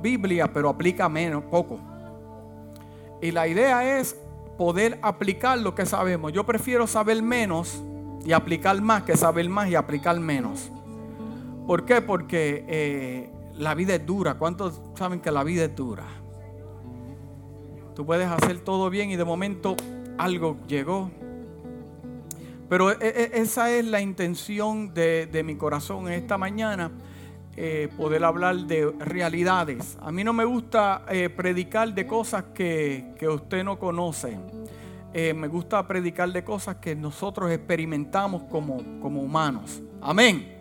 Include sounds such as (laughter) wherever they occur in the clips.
Biblia, pero aplica menos, poco. Y la idea es poder aplicar lo que sabemos. Yo prefiero saber menos y aplicar más que saber más y aplicar menos. ¿Por qué? Porque eh, la vida es dura. ¿Cuántos saben que la vida es dura? Tú puedes hacer todo bien y de momento algo llegó. Pero e, e, esa es la intención de, de mi corazón esta mañana eh, poder hablar de realidades. A mí no me gusta eh, predicar de cosas que, usted no conoce. Eh, me gusta predicar de cosas que nosotros experimentamos como, como humanos. Amén.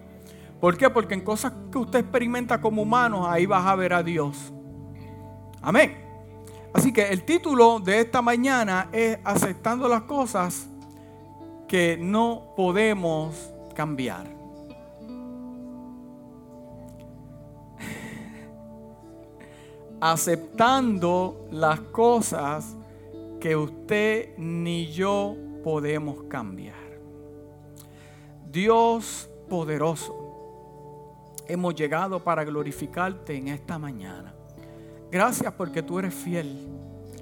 ¿Por qué? Porque en cosas que usted experimenta como humanos, ahí vas a ver a Dios. Amén. Así que el título de esta mañana es aceptando las cosas que no podemos cambiar. Aceptando las cosas que usted ni yo podemos cambiar. Dios poderoso, hemos llegado para glorificarte en esta mañana. Gracias porque tú eres fiel.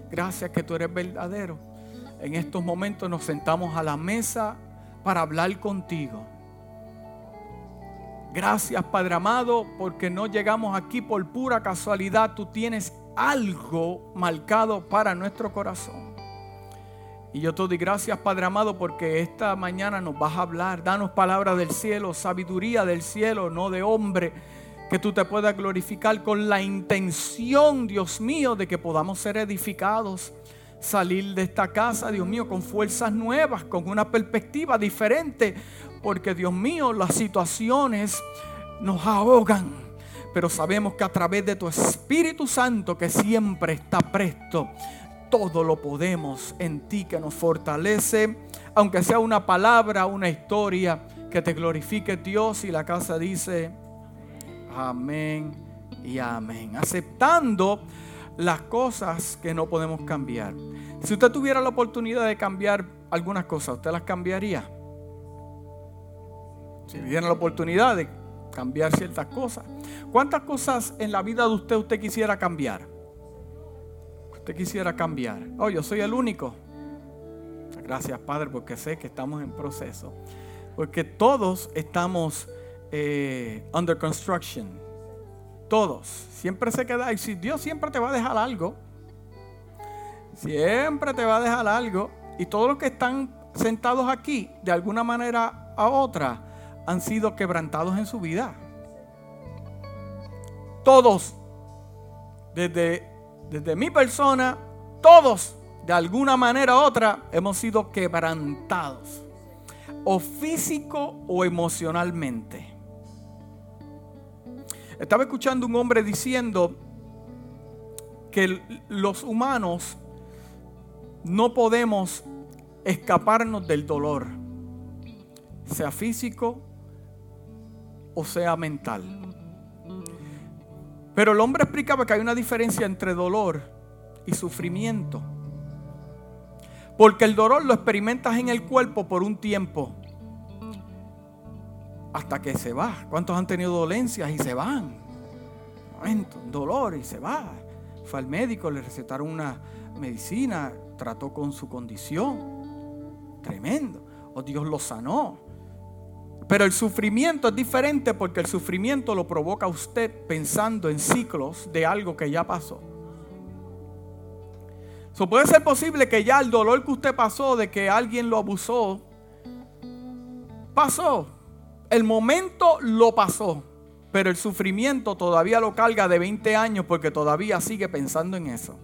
Gracias que tú eres verdadero. En estos momentos nos sentamos a la mesa para hablar contigo. Gracias Padre amado porque no llegamos aquí por pura casualidad. Tú tienes algo marcado para nuestro corazón. Y yo te doy gracias Padre amado porque esta mañana nos vas a hablar. Danos palabras del cielo, sabiduría del cielo, no de hombre. Que tú te puedas glorificar con la intención, Dios mío, de que podamos ser edificados salir de esta casa, Dios mío, con fuerzas nuevas, con una perspectiva diferente, porque Dios mío, las situaciones nos ahogan. Pero sabemos que a través de tu Espíritu Santo, que siempre está presto, todo lo podemos en ti que nos fortalece, aunque sea una palabra, una historia, que te glorifique Dios y la casa dice, amén y amén. Aceptando las cosas que no podemos cambiar. Si usted tuviera la oportunidad de cambiar algunas cosas, ¿usted las cambiaría? Si tuviera la oportunidad de cambiar ciertas cosas. ¿Cuántas cosas en la vida de usted usted quisiera cambiar? Usted quisiera cambiar. Oh, yo soy el único. Gracias, Padre, porque sé que estamos en proceso. Porque todos estamos eh, under construction. Todos. Siempre se queda. Y si Dios siempre te va a dejar algo. Siempre te va a dejar algo. Y todos los que están sentados aquí, de alguna manera a otra, han sido quebrantados en su vida. Todos, desde, desde mi persona, todos, de alguna manera u otra, hemos sido quebrantados, o físico o emocionalmente. Estaba escuchando un hombre diciendo que los humanos no podemos escaparnos del dolor, sea físico o sea mental. Pero el hombre explicaba que hay una diferencia entre dolor y sufrimiento. Porque el dolor lo experimentas en el cuerpo por un tiempo. Hasta que se va. ¿Cuántos han tenido dolencias y se van? dolor y se va. Fue al médico, le recetaron una medicina, trató con su condición. Tremendo. O Dios lo sanó. Pero el sufrimiento es diferente porque el sufrimiento lo provoca usted pensando en ciclos de algo que ya pasó. So, puede ser posible que ya el dolor que usted pasó de que alguien lo abusó, pasó. El momento lo pasó. Pero el sufrimiento todavía lo carga de 20 años porque todavía sigue pensando en eso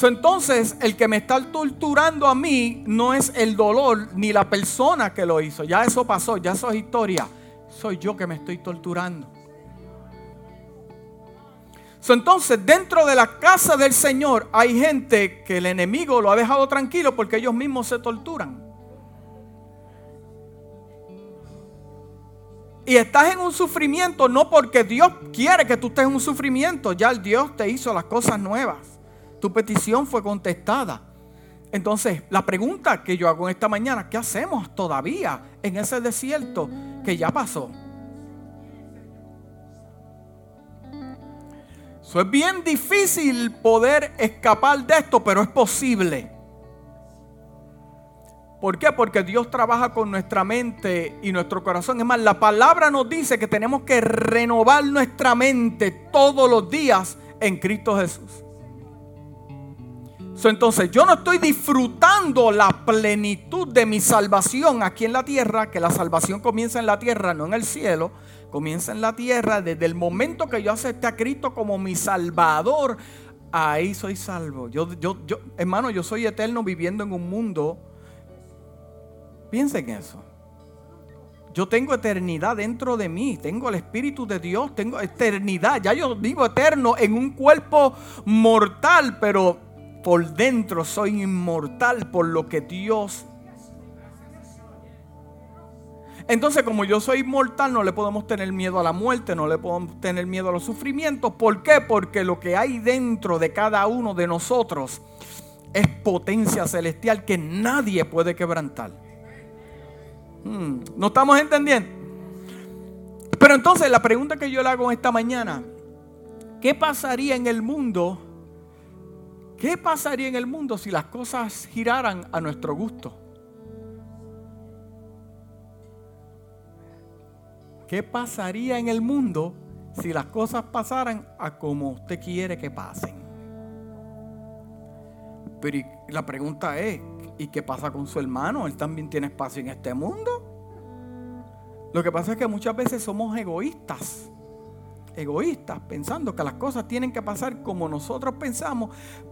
entonces, el que me está torturando a mí no es el dolor ni la persona que lo hizo. Ya eso pasó, ya eso es historia. Soy yo que me estoy torturando. entonces, dentro de la casa del Señor hay gente que el enemigo lo ha dejado tranquilo porque ellos mismos se torturan. Y estás en un sufrimiento no porque Dios quiere que tú estés en un sufrimiento. Ya el Dios te hizo las cosas nuevas tu petición fue contestada. Entonces, la pregunta que yo hago esta mañana, ¿qué hacemos todavía en ese desierto que ya pasó? Eso es bien difícil poder escapar de esto, pero es posible. ¿Por qué? Porque Dios trabaja con nuestra mente y nuestro corazón. Es más, la palabra nos dice que tenemos que renovar nuestra mente todos los días en Cristo Jesús. Entonces, yo no estoy disfrutando la plenitud de mi salvación aquí en la tierra, que la salvación comienza en la tierra, no en el cielo comienza en la tierra, desde el momento que yo acepté a Cristo como mi Salvador, ahí soy salvo. Yo, yo, yo, hermano, yo soy eterno viviendo en un mundo. Piensen en eso. Yo tengo eternidad dentro de mí, tengo el Espíritu de Dios, tengo eternidad. Ya yo vivo eterno en un cuerpo mortal, pero por dentro soy inmortal por lo que Dios entonces, como yo soy mortal, no le podemos tener miedo a la muerte, no le podemos tener miedo a los sufrimientos. ¿Por qué? Porque lo que hay dentro de cada uno de nosotros es potencia celestial que nadie puede quebrantar. Hmm, ¿No estamos entendiendo? Pero entonces la pregunta que yo le hago esta mañana, ¿qué pasaría en el mundo? ¿Qué pasaría en el mundo si las cosas giraran a nuestro gusto? ¿Qué pasaría en el mundo si las cosas pasaran a como usted quiere que pasen? Pero la pregunta es, ¿y qué pasa con su hermano? ¿Él también tiene espacio en este mundo? Lo que pasa es que muchas veces somos egoístas. Egoístas, pensando que las cosas tienen que pasar como nosotros pensamos,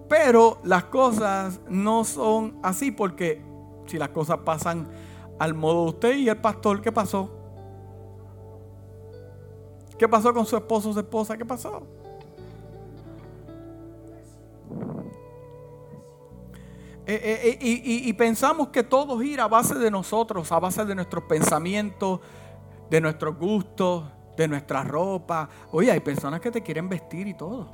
pero las cosas no son así porque si las cosas pasan al modo de usted y el pastor, ¿qué pasó? ¿Qué pasó con su esposo o su esposa? ¿Qué pasó? Eh, eh, eh, y, pensamos que todo gira a base de nosotros, a base de nuestros pensamientos, de nuestros gustos, de nuestra ropa. Oye, hay personas que te quieren vestir y todo.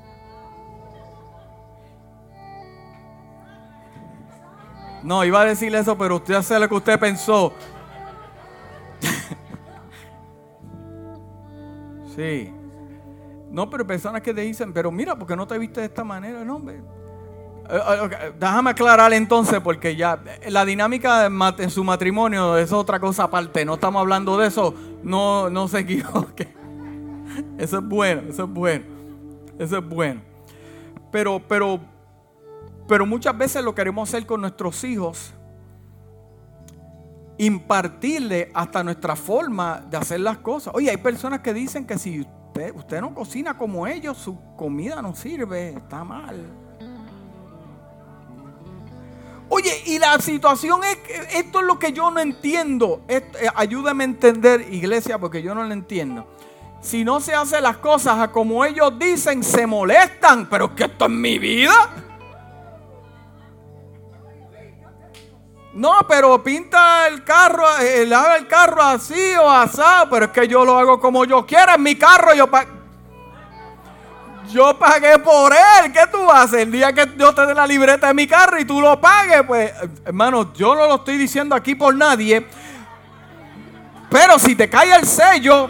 No, iba a decirle eso, pero usted hace lo que usted pensó. (laughs) Sí. No, pero personas que te dicen, pero mira, ¿por qué no te viste de esta manera? No, hombre. Eh, eh, déjame aclarar entonces, porque ya la dinámica en su matrimonio es otra cosa aparte. No estamos hablando de eso. No, no se (laughs) equivoque. Eso es bueno, eso es bueno. Eso es bueno. Pero, pero, pero muchas veces lo queremos hacer con nuestros hijos impartirle hasta nuestra forma de hacer las cosas. Oye, hay personas que dicen que si usted, usted no cocina como ellos, su comida no sirve, está mal. Oye, y la situación es que esto es lo que yo no entiendo. Eh, ayúdame a entender, iglesia, porque yo no lo entiendo. Si no se hacen las cosas a como ellos dicen, se molestan, pero es que esto es mi vida. No, pero pinta el carro, eh, haga el carro así o asado, pero es que yo lo hago como yo quiera. En mi carro yo Yo pagué por él. ¿Qué tú haces? El día que yo te dé la libreta de mi carro y tú lo pagues, pues, hermano, yo no lo estoy diciendo aquí por nadie. Pero si te cae el sello,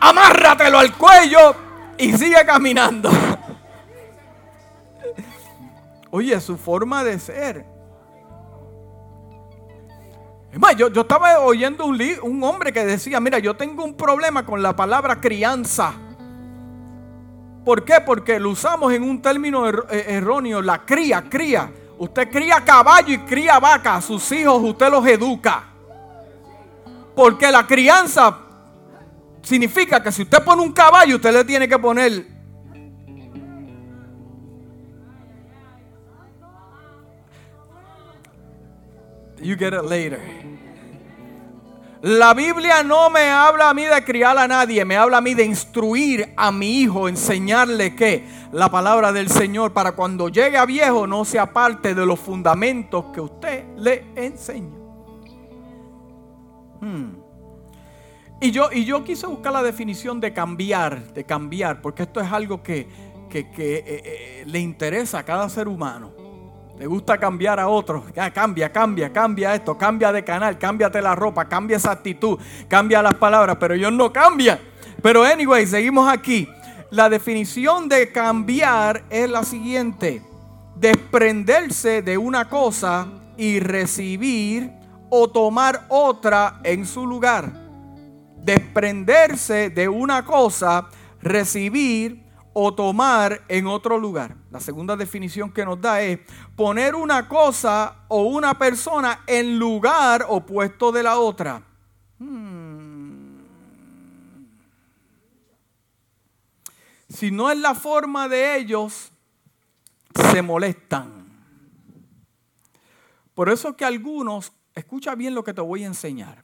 amárratelo al cuello y sigue caminando. (laughs) Oye, su forma de ser yo, estaba oyendo un, un hombre que decía, mira, yo tengo un problema con la palabra crianza. ¿Por qué? Porque lo usamos en un término eh, erróneo, la cría, cría. Usted cría caballo y cría vaca, sus hijos usted los educa. Porque la crianza significa que si usted pone un caballo, usted le tiene que poner You get it later. La Biblia no me habla a mí de criar a nadie, me habla a mí de instruir a mi hijo, enseñarle que la palabra del Señor para cuando llegue a viejo no sea parte de los fundamentos que usted le enseña. Hmm. Y, yo, y yo quise buscar la definición de cambiar, de cambiar, porque esto es algo que, que, eh, eh, le interesa a cada ser humano. Le gusta cambiar a otros. cambia, cambia, cambia esto, cambia de canal, cámbiate la ropa, cambia esa actitud, cambia las palabras, pero ellos no cambian. Pero anyway, seguimos aquí. La definición de cambiar es la siguiente. Desprenderse de una cosa y recibir o tomar otra en su lugar. Desprenderse de una cosa, recibir o tomar en otro lugar. La segunda definición que nos da es poner una cosa o una persona en lugar opuesto de la otra. Hmm. Si no es la forma de ellos, se molestan. Por eso es que algunos, escucha bien lo que te voy a enseñar.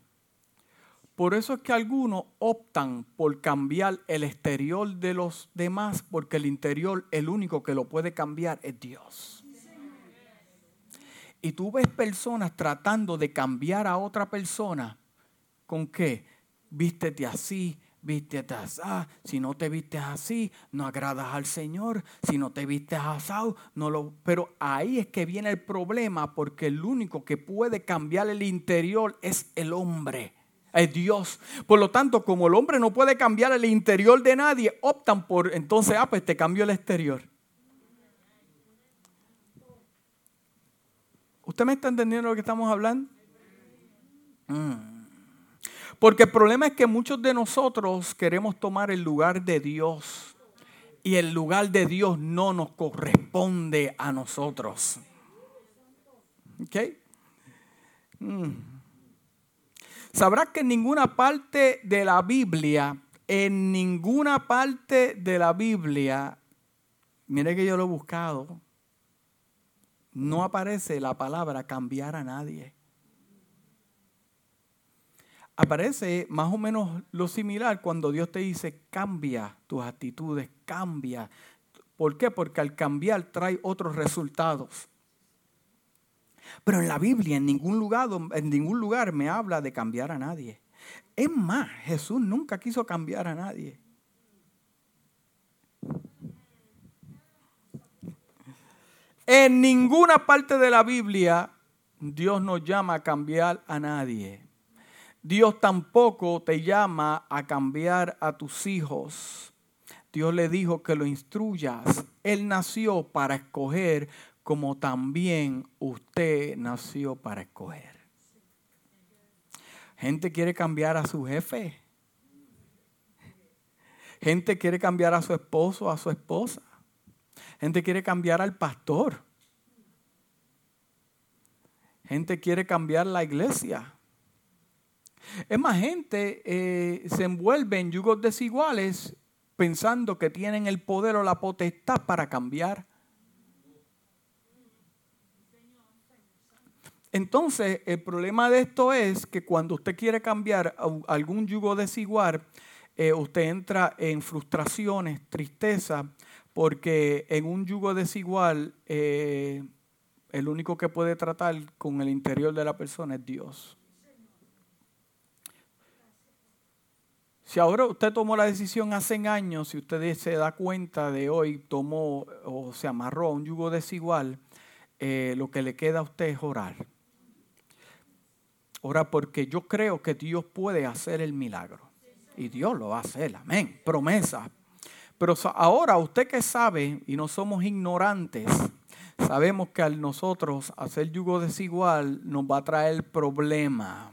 Por eso es que algunos optan por cambiar el exterior de los demás, porque el interior, el único que lo puede cambiar es Dios. Y tú ves personas tratando de cambiar a otra persona. ¿Con qué? Vístete así, vístete así. Si no te vistes así, no agradas al Señor. Si no te vistes así, no lo. Pero ahí es que viene el problema, porque el único que puede cambiar el interior es el hombre es Dios. Por lo tanto, como el hombre no puede cambiar el interior de nadie, optan por entonces, ah, pues te cambio el exterior. ¿Usted me está entendiendo lo que estamos hablando? Mm. Porque el problema es que muchos de nosotros queremos tomar el lugar de Dios y el lugar de Dios no nos corresponde a nosotros. ¿Ok? Mm. Sabrás que en ninguna parte de la Biblia, en ninguna parte de la Biblia, mire que yo lo he buscado, no aparece la palabra cambiar a nadie. Aparece más o menos lo similar cuando Dios te dice cambia tus actitudes, cambia. ¿Por qué? Porque al cambiar trae otros resultados. Pero en la Biblia, en ningún lugar, en ningún lugar me habla de cambiar a nadie. Es más, Jesús nunca quiso cambiar a nadie. En ninguna parte de la Biblia Dios nos llama a cambiar a nadie. Dios tampoco te llama a cambiar a tus hijos. Dios le dijo que lo instruyas. Él nació para escoger como también usted nació para escoger. Gente quiere cambiar a su jefe. Gente quiere cambiar a su esposo, a su esposa. Gente quiere cambiar al pastor. Gente quiere cambiar la iglesia. Es más, gente eh, se envuelve en yugos desiguales pensando que tienen el poder o la potestad para cambiar Entonces, el problema de esto es que cuando usted quiere cambiar algún yugo desigual, eh, usted entra en frustraciones, tristeza, porque en un yugo desigual, eh, el único que puede tratar con el interior de la persona es Dios. Si ahora usted tomó la decisión hace años, si usted se da cuenta de hoy, tomó o se amarró a un yugo desigual, eh, lo que le queda a usted es orar. Ora porque yo creo que Dios puede hacer el milagro. Y Dios lo va a hacer, amén. Promesa. Pero ahora usted que sabe y no somos ignorantes, sabemos que al nosotros hacer yugo desigual nos va a traer problema.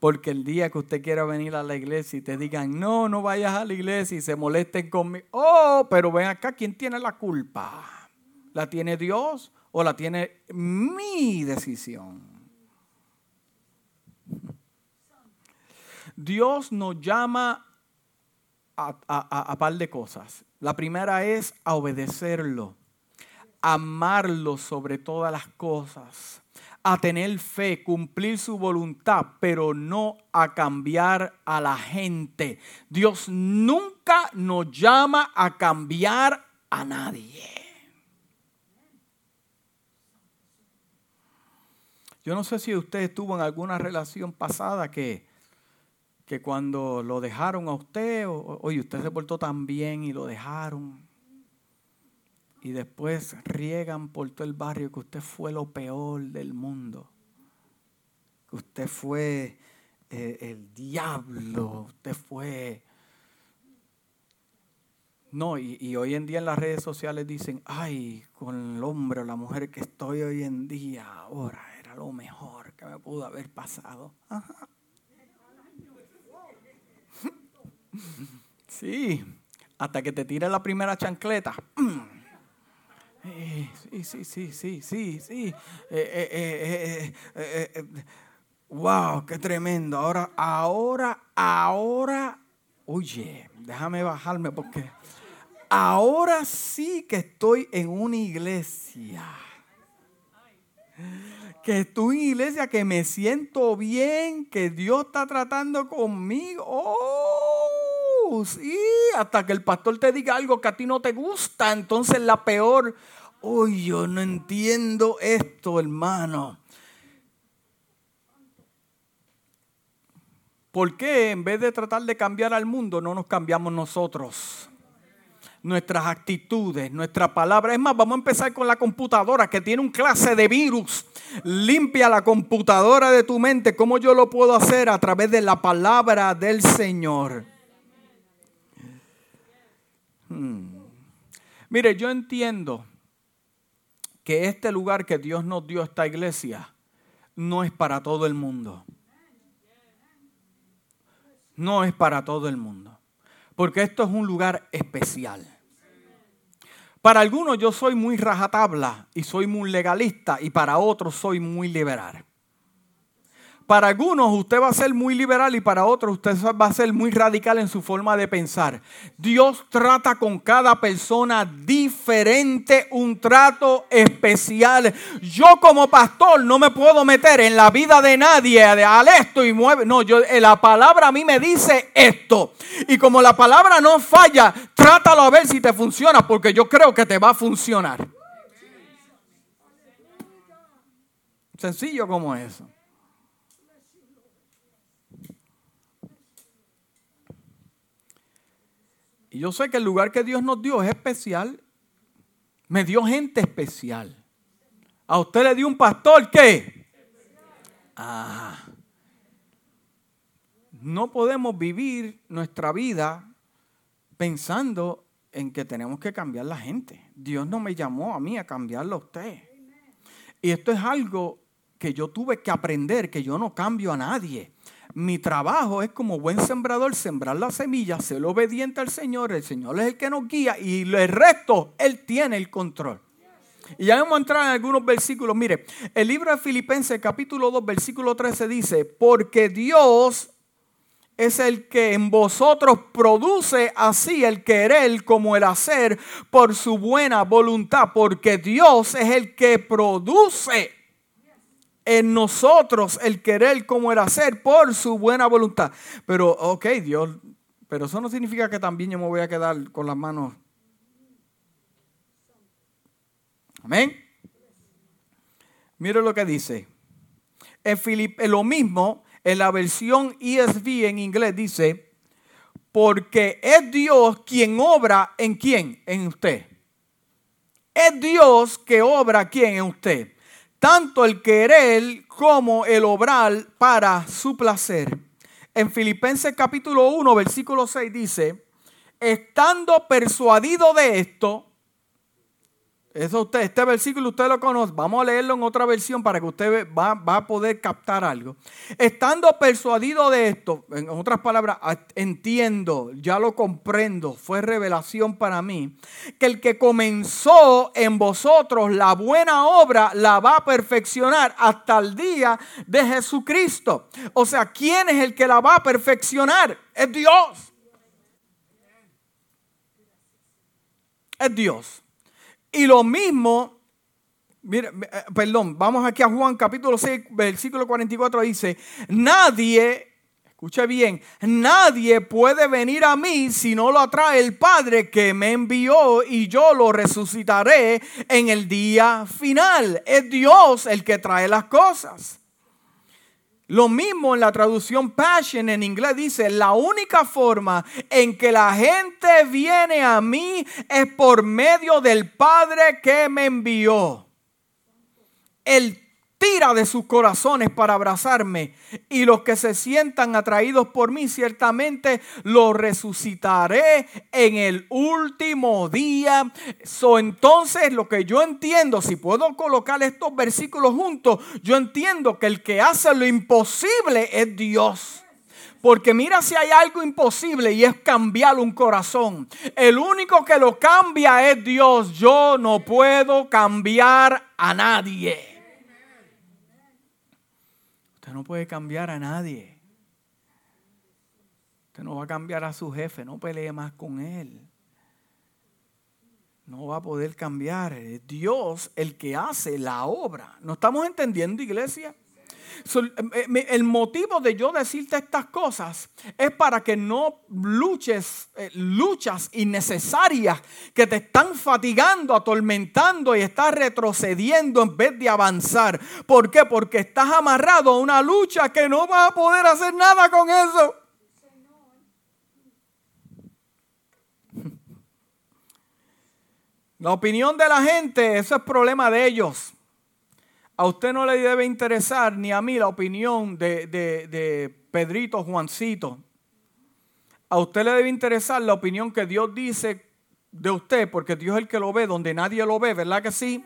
Porque el día que usted quiera venir a la iglesia y te digan, no, no vayas a la iglesia y se molesten conmigo. Oh, pero ven acá, ¿quién tiene la culpa? ¿La tiene Dios o la tiene mi decisión? Dios nos llama a, par de cosas. La primera es a obedecerlo, amarlo sobre todas las cosas, a tener fe, cumplir su voluntad, pero no a cambiar a la gente. Dios nunca nos llama a cambiar a nadie. Yo no sé si usted estuvo en alguna relación pasada que que cuando lo dejaron a usted, oye, usted se portó tan bien y lo dejaron. Y después riegan por todo el barrio que usted fue lo peor del mundo. Que usted fue eh, el diablo, usted fue... No, y, hoy en día en las redes sociales dicen, ay, con el hombre o la mujer que estoy hoy en día, ahora era lo mejor que me pudo haber pasado. Sí, hasta que te tire la primera chancleta. Sí, sí, sí, sí, sí, sí. wow, qué tremendo. Ahora, ahora, ahora, oye, déjame bajarme porque ahora sí que estoy en una iglesia. Que estoy en iglesia, que me siento bien, que Dios está tratando conmigo. Oh, sí, hasta que el pastor te diga algo que a ti no te gusta, entonces la peor. Uy, yo no entiendo esto, hermano. ¿Por qué en vez de tratar de cambiar al mundo no nos cambiamos nosotros? nuestras actitudes, nuestra palabra. Es más, vamos a empezar con la computadora que tiene un clase de virus. Limpia la computadora de tu mente. ¿Cómo yo lo puedo hacer? A través de la palabra del Señor. Hmm. Mire, yo entiendo que este lugar que Dios nos dio, esta iglesia, no es para todo el mundo. No es para todo el mundo porque esto es un lugar especial. Para algunos yo soy muy rajatabla y soy muy legalista y para otros soy muy liberal. Para algunos usted va a ser muy liberal y para otros usted va a ser muy radical en su forma de pensar. Dios trata con cada persona diferente, un trato especial. Yo como pastor no me puedo meter en la vida de nadie al esto y mueve. No, yo, eh, la palabra a mí me dice esto. Y como la palabra no falla, trátalo a ver si te funciona porque yo creo que te va a funcionar. Sencillo como eso. Yo sé que el lugar que Dios nos dio es especial. Me dio gente especial. A usted le dio un pastor ¿qué? Ah. No podemos vivir nuestra vida pensando en que tenemos que cambiar la gente. Dios no me llamó a mí a cambiarlo a usted. Y esto es algo que yo tuve que aprender, que yo no cambio a nadie. Mi trabajo es como buen sembrador sembrar la semilla, ser obediente al Señor, el Señor es el que nos guía y el resto, Él tiene el control. Y ya vamos a entrar en algunos versículos. Mire, el libro de Filipenses capítulo 2 versículo 13 dice, porque Dios es el que en vosotros produce así el querer como el hacer por su buena voluntad, porque Dios es el que produce en nosotros el querer como el hacer por su buena voluntad. Pero, ok, Dios, pero eso no significa que también yo me voy a quedar con las manos. Amén. Mire lo que dice. En Filipe, lo mismo, en la versión ESV en inglés dice, porque es Dios quien obra en quién, en usted. Es Dios que obra quién en usted tanto el querer como el obrar para su placer. En Filipenses capítulo 1, versículo 6 dice, estando persuadido de esto, eso usted, este versículo usted lo conoce. Vamos a leerlo en otra versión para que usted va, va, a poder captar algo. Estando persuadido de esto, en otras palabras, entiendo, ya lo comprendo, fue revelación para mí, que el que comenzó en vosotros la buena obra la va a perfeccionar hasta el día de Jesucristo. O sea, ¿quién es el que la va a perfeccionar? Es Dios. Es Dios. Y lo mismo, mire, eh, perdón, vamos aquí a Juan capítulo 6, versículo 44, dice, nadie, escuche bien, nadie puede venir a mí si no lo atrae el Padre que me envió y yo lo resucitaré en el día final. Es Dios el que trae las cosas. Lo mismo en la traducción Passion en inglés dice, la única forma en que la gente viene a mí es por medio del Padre que me envió. El tira de sus corazones para abrazarme, y los que se sientan atraídos por mí, ciertamente los resucitaré en el último día. So, entonces, lo que yo entiendo, si puedo colocar estos versículos juntos, yo entiendo que el que hace lo imposible es Dios. Porque mira si hay algo imposible y es cambiar un corazón. El único que lo cambia es Dios. Yo no puedo cambiar a nadie. Usted no puede cambiar a nadie. Usted no va a cambiar a su jefe, no pelee más con él. No va a poder cambiar. Dios el que hace la obra. ¿No estamos entendiendo, iglesia? Eh, el motivo de yo decirte estas cosas es para que no luches eh, luchas innecesarias que te están fatigando, atormentando y estás retrocediendo en vez de avanzar. ¿Por qué? Porque estás amarrado a una lucha que no vas a poder hacer nada con eso. La opinión de la gente, eso es problema de ellos. A usted no le debe interesar ni a mí la opinión de, Pedrito Juancito. A usted le debe interesar la opinión que Dios dice de usted, porque Dios es el que lo ve donde nadie lo ve, ¿verdad que sí?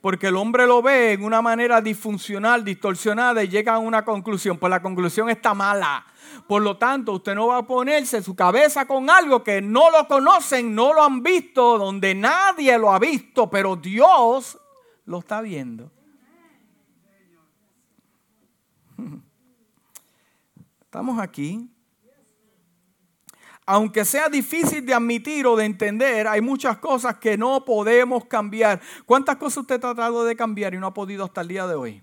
Porque el hombre lo ve en una manera disfuncional, distorsionada y llega a una conclusión. Pues la conclusión está mala. Por lo tanto, usted no va a ponerse su cabeza con algo que no lo conocen, no lo han visto, donde nadie lo ha visto, pero Dios lo está viendo. (laughs) Estamos aquí. Aunque sea difícil de admitir o de entender, hay muchas cosas que no podemos cambiar. ¿Cuántas cosas usted ha tratado de cambiar y no ha podido hasta el día de hoy?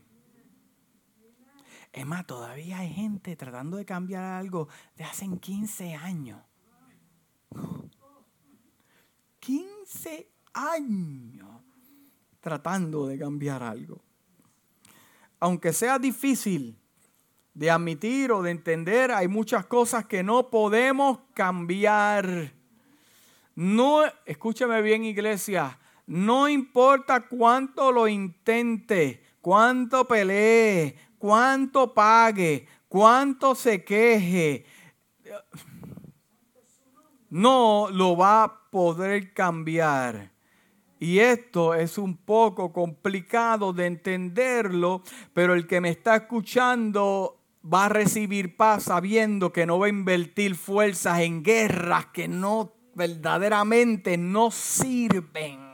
Es más, todavía hay gente tratando de cambiar algo de hace 15 años. 15 años tratando de cambiar algo. Aunque sea difícil, de admitir o de entender, hay muchas cosas que no podemos cambiar. No, escúchame bien iglesia, no importa cuánto lo intente, cuánto pelee, cuánto pague, cuánto se queje, no lo va a poder cambiar. Y esto es un poco complicado de entenderlo, pero el que me está escuchando va a recibir paz sabiendo que no va a invertir fuerzas en guerras que no verdaderamente no sirven.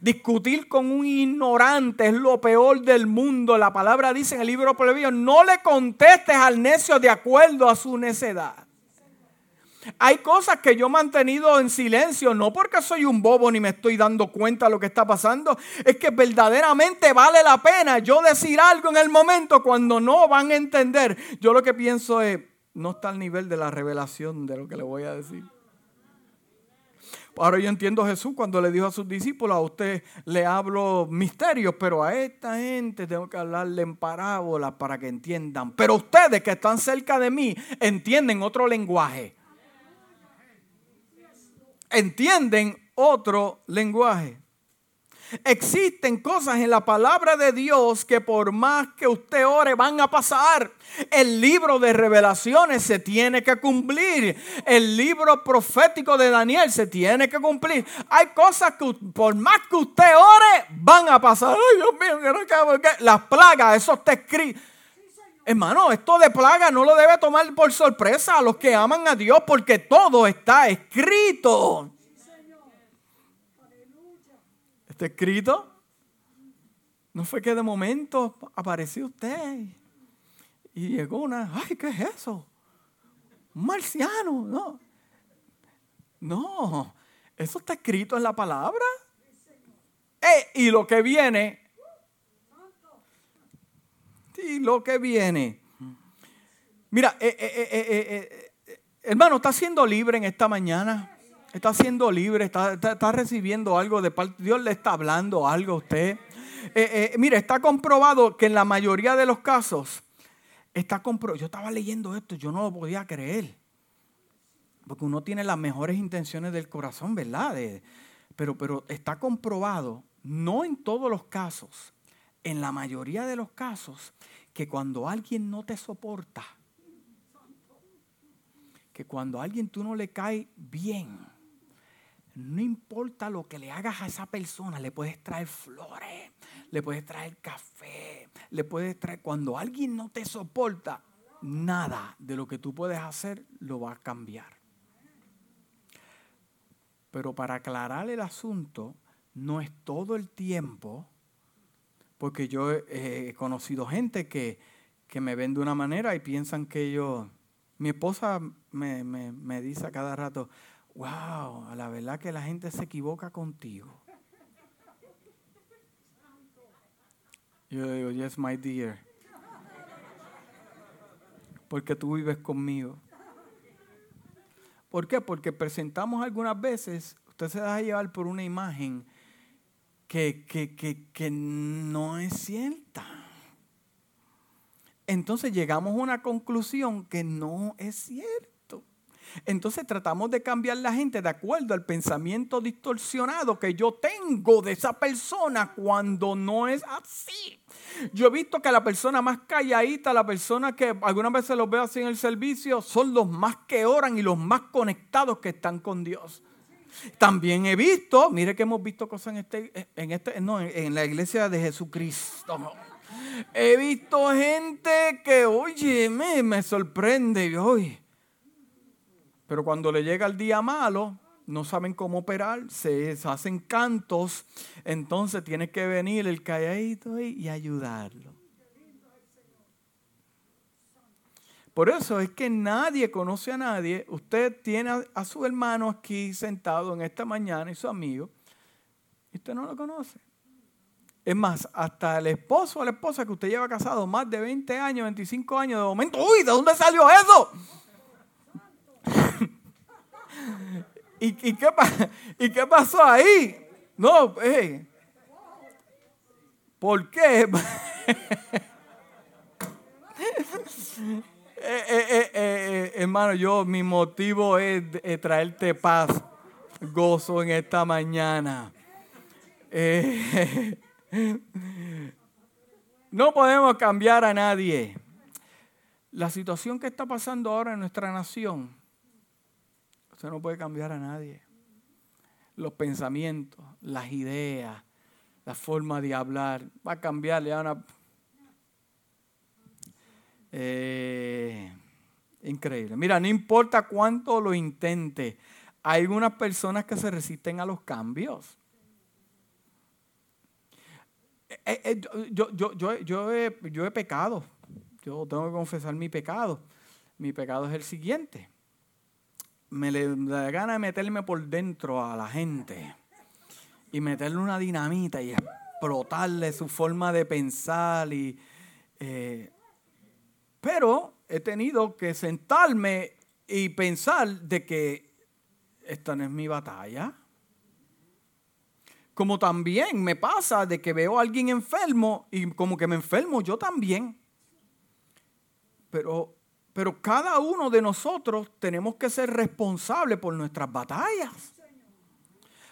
Discutir con un ignorante es lo peor del mundo. La palabra dice en el libro Proverbios, no le contestes al necio de acuerdo a su necedad. Hay cosas que yo he mantenido en silencio, no porque soy un bobo ni me estoy dando cuenta de lo que está pasando, es que verdaderamente vale la pena yo decir algo en el momento cuando no van a entender. Yo lo que pienso es, no está al nivel de la revelación de lo que le voy a decir. Ahora yo entiendo a Jesús cuando le dijo a sus discípulos, a usted le hablo misterios, pero a esta gente tengo que hablarle en parábolas para que entiendan. Pero ustedes que están cerca de mí entienden otro lenguaje entienden otro lenguaje. Existen cosas en la palabra de Dios que por más que usted ore van a pasar. El libro de revelaciones se tiene que cumplir. El libro profético de Daniel se tiene que cumplir. Hay cosas que por más que usted ore van a pasar. Ay, Dios mío, que no Las plagas, eso está escrito. Hermano, esto de plaga no lo debe tomar por sorpresa a los que aman a Dios porque todo está escrito. Está escrito. No fue que de momento apareció usted y llegó una, ay, ¿qué es eso? Un marciano, no. No, eso está escrito en la palabra. Eh, y lo que viene, y lo que viene. Mira, eh, eh, hermano, está siendo libre en esta mañana está siendo libre, está, recibiendo algo de parte, Dios le está hablando algo a usted. Eh, eh, mire, está comprobado que en la mayoría de los casos, está comprobado, yo estaba leyendo esto, yo no lo podía creer, porque uno tiene las mejores intenciones del corazón, ¿verdad? pero, pero está comprobado, no en todos los casos, en la mayoría de los casos que cuando alguien no te soporta, que cuando a alguien tú no le cae bien, no importa lo que le hagas a esa persona, le puedes traer flores, le puedes traer café, le puedes traer... Cuando alguien no te soporta, nada de lo que tú puedes hacer lo va a cambiar. Pero para aclarar el asunto, no es todo el tiempo, porque yo he conocido gente que, que me ven de una manera y piensan que yo mi esposa me, me, dice a cada rato, wow, la verdad que la gente se equivoca contigo. Yo digo, yes, my dear. Porque tú vives conmigo. ¿Por qué? Porque presentamos algunas veces, usted se deja llevar por una imagen que, que, que, que no es cierta entonces llegamos a una conclusión que no es cierto. Entonces tratamos de cambiar la gente de acuerdo al pensamiento distorsionado que yo tengo de esa persona cuando no es así. Yo he visto que la persona más calladita, la persona que algunas veces los veo así en el servicio, son los más que oran y los más conectados que están con Dios. También he visto, mire que hemos visto cosas en este, en este, no, en la iglesia de Jesucristo. He visto gente que, oye, me, me sorprende. Pero cuando le llega el día malo, no saben cómo operar, se hacen cantos, entonces tiene que venir el calladito y ayudarlo. Por eso es que nadie conoce a nadie. Usted tiene a, su hermano aquí sentado en esta mañana y su amigo, y usted no lo conoce. Es más, hasta el esposo o la esposa que usted lleva casado más de 20 años, 25 años, de momento, uy, ¿de dónde salió eso? (laughs) ¿Y, qué, (laughs) ¿Y, qué, pasó ahí? No, hey. ¿por qué? (laughs) Eh, eh, eh, hermano, yo mi motivo es, traerte paz, gozo en esta mañana. (laughs) No podemos cambiar a nadie. La situación que está pasando ahora en nuestra nación, usted no puede cambiar a nadie. Los pensamientos, las ideas, la forma de hablar, va a cambiar ya una... Eh, increíble. Mira, no importa cuánto lo intente, hay algunas personas que se resisten a los cambios. Eh, eh, yo, yo, yo, yo, he, yo he pecado. Yo tengo que confesar mi pecado. Mi pecado es el siguiente. Me da gana de meterme por dentro a la gente y meterle una dinamita y explotarle su forma de pensar. Y, pero he tenido que sentarme y pensar de que esta no es mi batalla. Como también me pasa de que veo a alguien enfermo y como que me enfermo yo también. Pero, pero cada uno de nosotros tenemos que ser responsables por nuestras batallas.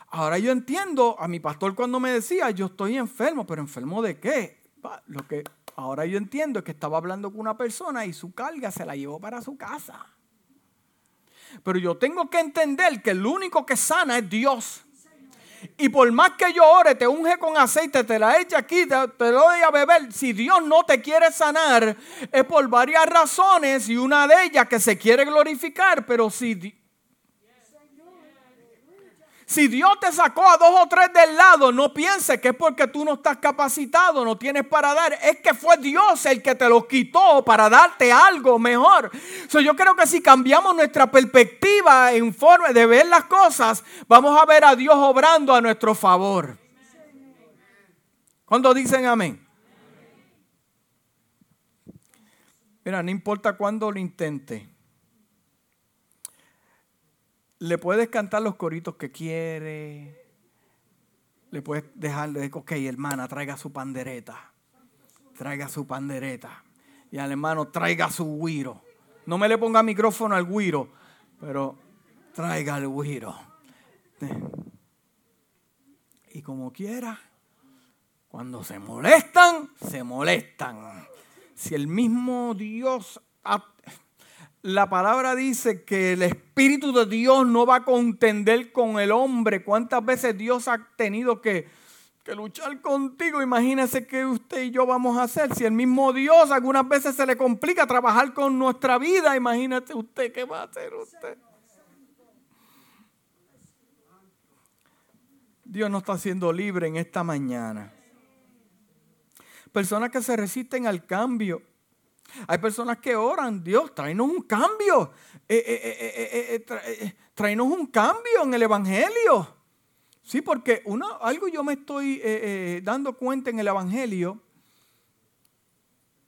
Ahora yo entiendo a mi pastor cuando me decía, yo estoy enfermo, pero enfermo de qué? Lo que ahora yo entiendo es que estaba hablando con una persona y su carga se la llevó para su casa. Pero yo tengo que entender que el único que sana es Dios. Y por más que yo ore, te unge con aceite, te la eche aquí, te, lo doy a beber. Si Dios no te quiere sanar, es por varias razones y una de ellas que se quiere glorificar. Pero si si Dios te sacó a dos o tres del lado, no pienses que es porque tú no estás capacitado, no tienes para dar. Es que fue Dios el que te lo quitó para darte algo mejor. yo creo que si cambiamos nuestra perspectiva en forma de ver las cosas, vamos a ver a Dios obrando a nuestro favor. ¿Cuándo dicen amén? Mira, no importa cuándo lo intente le puedes cantar los coritos que quiere. Le puedes dejarle, ok, hermana, traiga su pandereta. Traiga su pandereta. Y al hermano, traiga su guiro. No me le ponga micrófono al guiro, pero traiga el guiro. Y como quiera, Cuando se molestan, se molestan. Si el mismo Dios... La palabra dice que el Espíritu de Dios no va a contender con el hombre. ¿Cuántas veces Dios ha tenido que, luchar contigo? Imagínese que usted y yo vamos a hacer. Si el mismo Dios algunas veces se le complica trabajar con nuestra vida, imagínate usted qué va a hacer usted. Dios nos está haciendo libre en esta mañana. Personas que se resisten al cambio. Hay personas que oran, Dios, tráenos un cambio. Eh, eh, eh, tráenos un cambio en el Evangelio. Sí, porque algo yo me estoy dando cuenta en el Evangelio.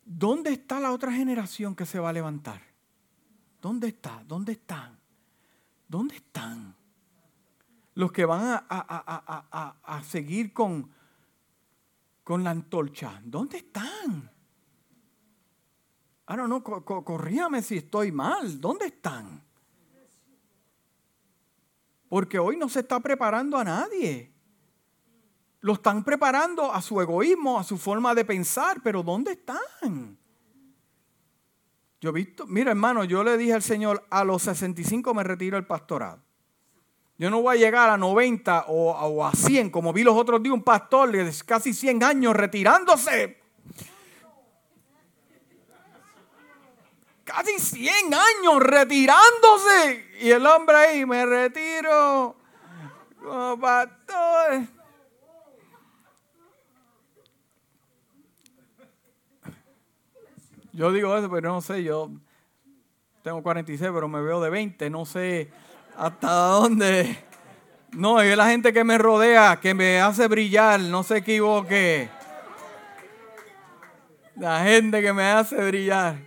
¿Dónde está la otra generación que se va a levantar? ¿Dónde está? ¿Dónde están? ¿Dónde están? los que van a, seguir con, con la antorcha, ¿dónde están? Ahora no, corríame si estoy mal, ¿dónde están? Porque hoy no se está preparando a nadie. Lo están preparando a su egoísmo, a su forma de pensar, pero ¿dónde están? Yo he visto, mira hermano, yo le dije al Señor, a los 65 me retiro el pastorado. Yo no voy a llegar a 90 o, a 100, como vi los otros días un pastor de casi 100 años retirándose. Casi 100 años retirándose. Y el hombre ahí, me retiro como pastor. Yo digo eso, pero no sé, yo tengo 46, pero me veo de 20, no sé ¿Hasta dónde? No, es la gente que me rodea, que me hace brillar, no se equivoque. La gente que me hace brillar.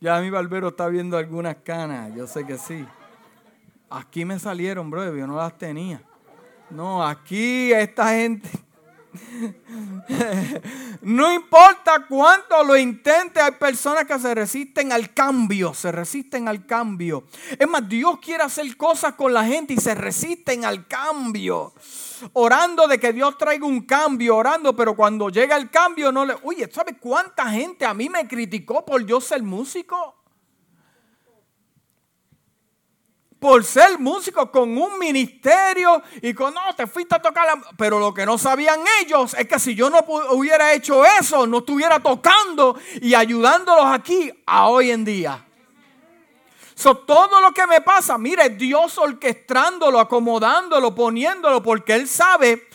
Ya mi barbero está viendo algunas canas, yo sé que sí. Aquí me salieron, bro, yo no las tenía. No, aquí esta gente (laughs) no importa cuánto lo intente, hay personas que se resisten al cambio, se resisten al cambio. Es más, Dios quiere hacer cosas con la gente y se resisten al cambio. Orando de que Dios traiga un cambio, orando, pero cuando llega el cambio no le... Oye, ¿sabe cuánta gente a mí me criticó por yo ser músico? por ser músico con un ministerio y con, no, te fuiste a tocar la... Pero lo que no sabían ellos es que si yo no hubiera hecho eso, no estuviera tocando y ayudándolos aquí a hoy en día. So, todo lo que me pasa, mire, Dios orquestrándolo, acomodándolo, poniéndolo, porque Él sabe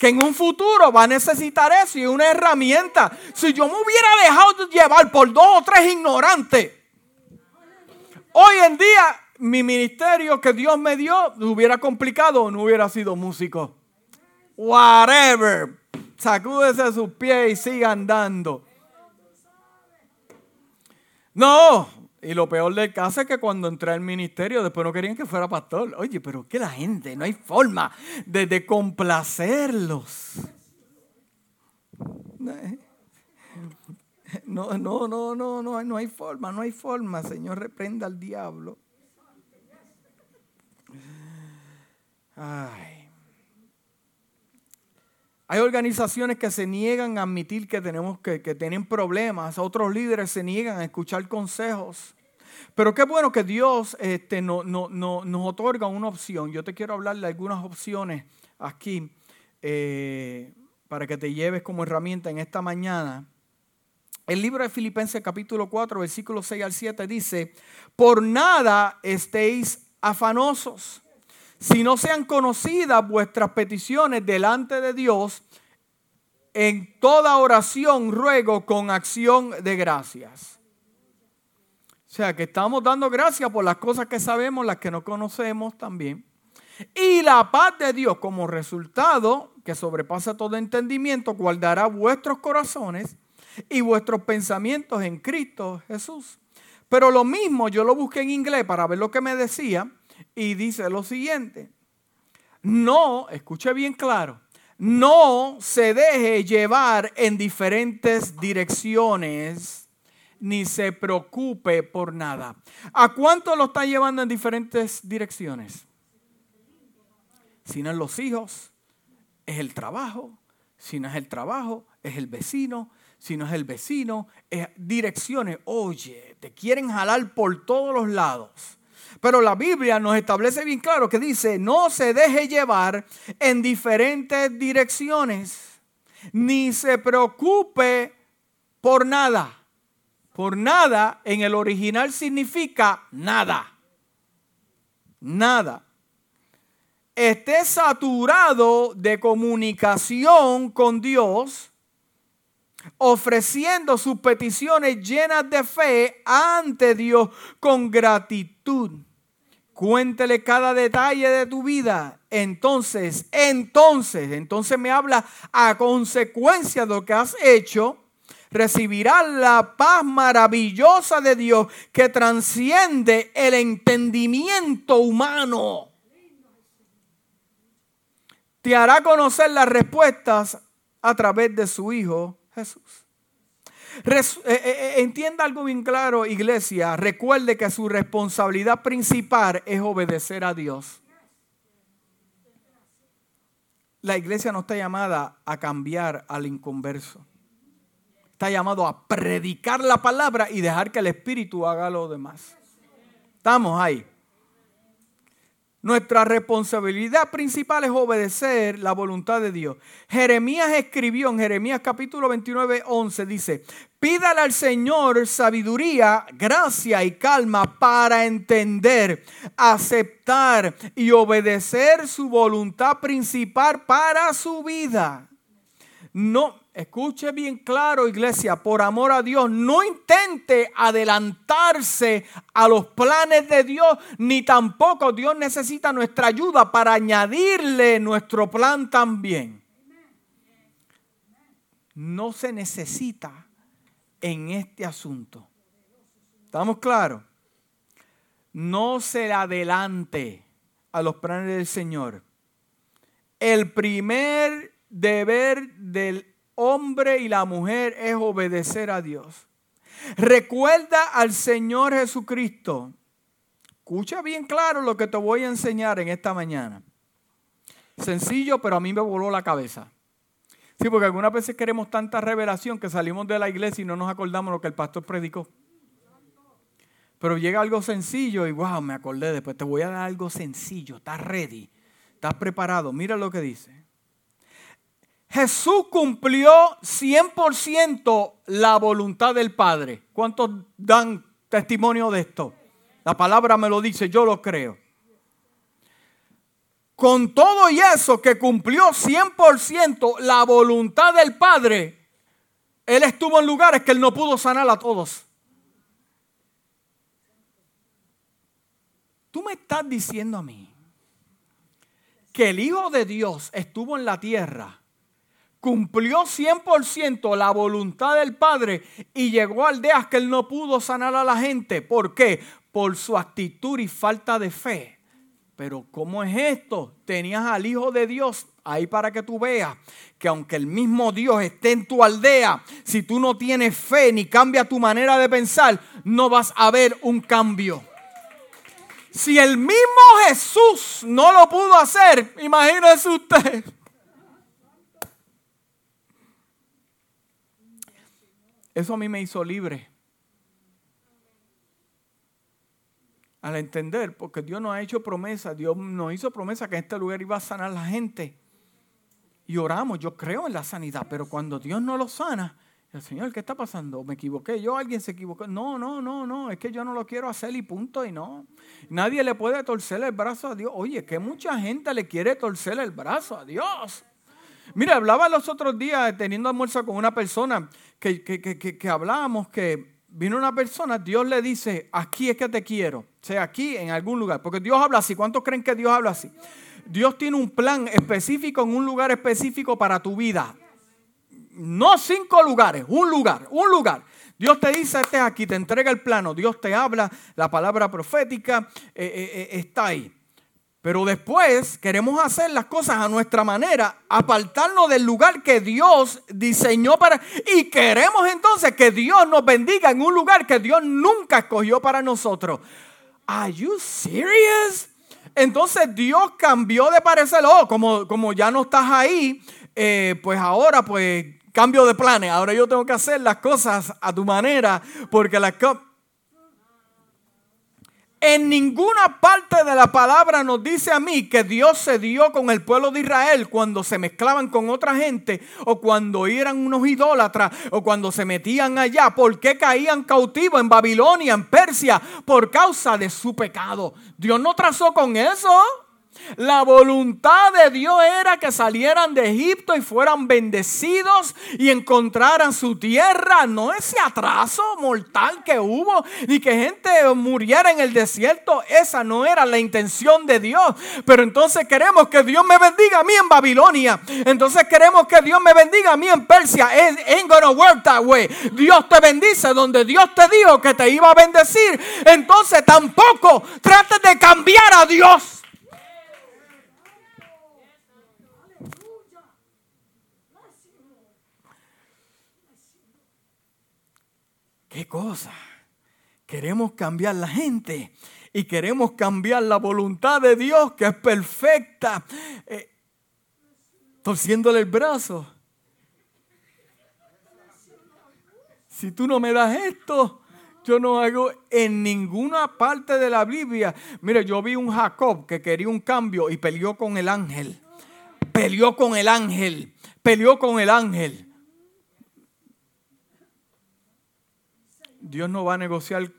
que en un futuro va a necesitar eso y una herramienta. Si yo me hubiera dejado llevar por dos o tres ignorantes, hoy en día mi ministerio que Dios me dio hubiera complicado o no hubiera sido músico. Whatever. Sacúdese sus pies y siga andando. No. Y lo peor del caso es que cuando entré al ministerio después no querían que fuera pastor. Oye, pero que la gente, no hay forma de, de complacerlos. No, no, no, no, no, no hay forma, no hay forma. Señor, reprenda al diablo. Hay organizaciones que se niegan a admitir que tenemos que, tienen problemas, otros líderes se niegan a escuchar consejos. Pero qué bueno que Dios este, no, nos otorga una opción. Yo te quiero hablar de algunas opciones aquí eh, para que te lleves como herramienta en esta mañana. El libro de Filipenses capítulo 4, versículos 6 al 7 dice, por nada estéis afanosos si no sean conocidas vuestras peticiones delante de Dios, en toda oración ruego con acción de gracias. O sea, que estamos dando gracias por las cosas que sabemos, las que no conocemos también. Y la paz de Dios como resultado, que sobrepasa todo entendimiento, guardará vuestros corazones y vuestros pensamientos en Cristo Jesús. Pero lo mismo yo lo busqué en inglés para ver lo que me decía y dice lo siguiente, no, escuche bien claro, no se deje llevar en diferentes direcciones ni se preocupe por nada. ¿A cuánto lo está llevando en diferentes direcciones? Si no es los hijos, es el trabajo, Si no es el trabajo, es el vecino. Si no es el vecino, es direcciones. Oye, te quieren jalar por todos los lados. Pero la Biblia nos establece bien claro que dice, no se deje llevar en diferentes direcciones, ni se preocupe por nada. Por nada en el original significa nada. Nada. Esté saturado de comunicación con Dios, ofreciendo sus peticiones llenas de fe ante Dios con gratitud. Cuéntele cada detalle de tu vida. Entonces, entonces, entonces me habla a consecuencia de lo que has hecho recibirás la paz maravillosa de Dios que transciende el entendimiento humano. Te hará conocer las respuestas a través de su Hijo Jesús. Eh, eh, eh, entienda algo bien claro, iglesia. Recuerde que su responsabilidad principal es obedecer a Dios. La iglesia no está llamada a cambiar al inconverso está llamado a predicar la palabra y dejar que el Espíritu haga lo demás. Estamos ahí. Nuestra responsabilidad principal es obedecer la voluntad de Dios. Jeremías escribió en Jeremías capítulo 29, 11, dice, pídale al Señor sabiduría, gracia y calma para entender, aceptar y obedecer su voluntad principal para su vida. No, escuche bien claro, iglesia, por amor a Dios, no intente adelantarse a los planes de Dios, ni tampoco Dios necesita nuestra ayuda para añadirle nuestro plan también. No se necesita en este asunto. ¿Estamos claros? No se adelante a los planes del Señor. El primer deber del hombre y la mujer es obedecer a Dios. Recuerda al Señor Jesucristo. Escucha bien claro lo que te voy a enseñar en esta mañana. Sencillo, pero a mí me voló la cabeza. Sí, porque algunas veces queremos tanta revelación que salimos de la iglesia y no nos acordamos lo que el pastor predicó. Pero llega algo sencillo y wow, me acordé después. Te voy a dar algo sencillo. Estás ready. Estás preparado. Mira lo que dice. Jesús cumplió 100% la voluntad del Padre. ¿Cuántos dan testimonio de esto? La palabra me lo dice, yo lo creo. Con todo y eso que cumplió 100% la voluntad del Padre, Él estuvo en lugares que Él no pudo sanar a todos. Tú me estás diciendo a mí que el Hijo de Dios estuvo en la tierra cumplió 100% la voluntad del Padre y llegó a aldeas que él no pudo sanar a la gente. ¿Por qué? Por su actitud y falta de fe. Pero ¿cómo es esto? Tenías al Hijo de Dios ahí para que tú veas que aunque el mismo Dios esté en tu aldea, si tú no tienes fe ni cambia tu manera de pensar, no vas a ver un cambio. Si el mismo Jesús no lo pudo hacer, imagínese usted. Eso a mí me hizo libre. Al entender, porque Dios nos ha hecho promesa, Dios nos hizo promesa que en este lugar iba a sanar la gente. Y oramos, yo creo en la sanidad, pero cuando Dios no lo sana, el Señor, ¿qué está pasando? ¿Me equivoqué? ¿Yo alguien se equivocó? No, no, no, no, es que yo no lo quiero hacer y punto y no. Nadie le puede torcer el brazo a Dios. Oye, que mucha gente le quiere torcer el brazo a Dios. Mira, hablaba los otros días teniendo almuerzo con una persona que, que, hablábamos que vino una persona, Dios le dice, aquí es que te quiero, o sea, aquí en algún lugar, porque Dios habla así, ¿cuántos creen que Dios habla así? Dios tiene un plan específico en un lugar específico para tu vida. No cinco lugares, un lugar, un lugar. Dios te dice, este aquí, te entrega el plano, Dios te habla, la palabra profética eh, eh, eh, está ahí. Pero después queremos hacer las cosas a nuestra manera, apartarnos del lugar que Dios diseñó para... Y queremos entonces que Dios nos bendiga en un lugar que Dios nunca escogió para nosotros. ¿Are you serious? Entonces Dios cambió de parecer, oh, como, como ya no estás ahí, eh, pues ahora pues cambio de planes, ahora yo tengo que hacer las cosas a tu manera, porque las en ninguna parte de la palabra nos dice a mí que Dios se dio con el pueblo de Israel cuando se mezclaban con otra gente o cuando eran unos idólatras o cuando se metían allá. ¿Por qué caían cautivos en Babilonia, en Persia? Por causa de su pecado. Dios no trazó con eso. La voluntad de Dios era que salieran de Egipto y fueran bendecidos y encontraran su tierra. No ese atraso mortal que hubo, ni que gente muriera en el desierto. Esa no era la intención de Dios. Pero entonces queremos que Dios me bendiga a mí en Babilonia. Entonces queremos que Dios me bendiga a mí en Persia. It ain't gonna work that way. Dios te bendice donde Dios te dijo que te iba a bendecir. Entonces tampoco trates de cambiar a Dios. ¿Qué cosa? Queremos cambiar la gente y queremos cambiar la voluntad de Dios que es perfecta, eh, torciéndole el brazo. Si tú no me das esto, yo no hago en ninguna parte de la Biblia. Mire, yo vi un Jacob que quería un cambio y peleó con el ángel. Peleó con el ángel. Peleó con el ángel. Dios no va a negociar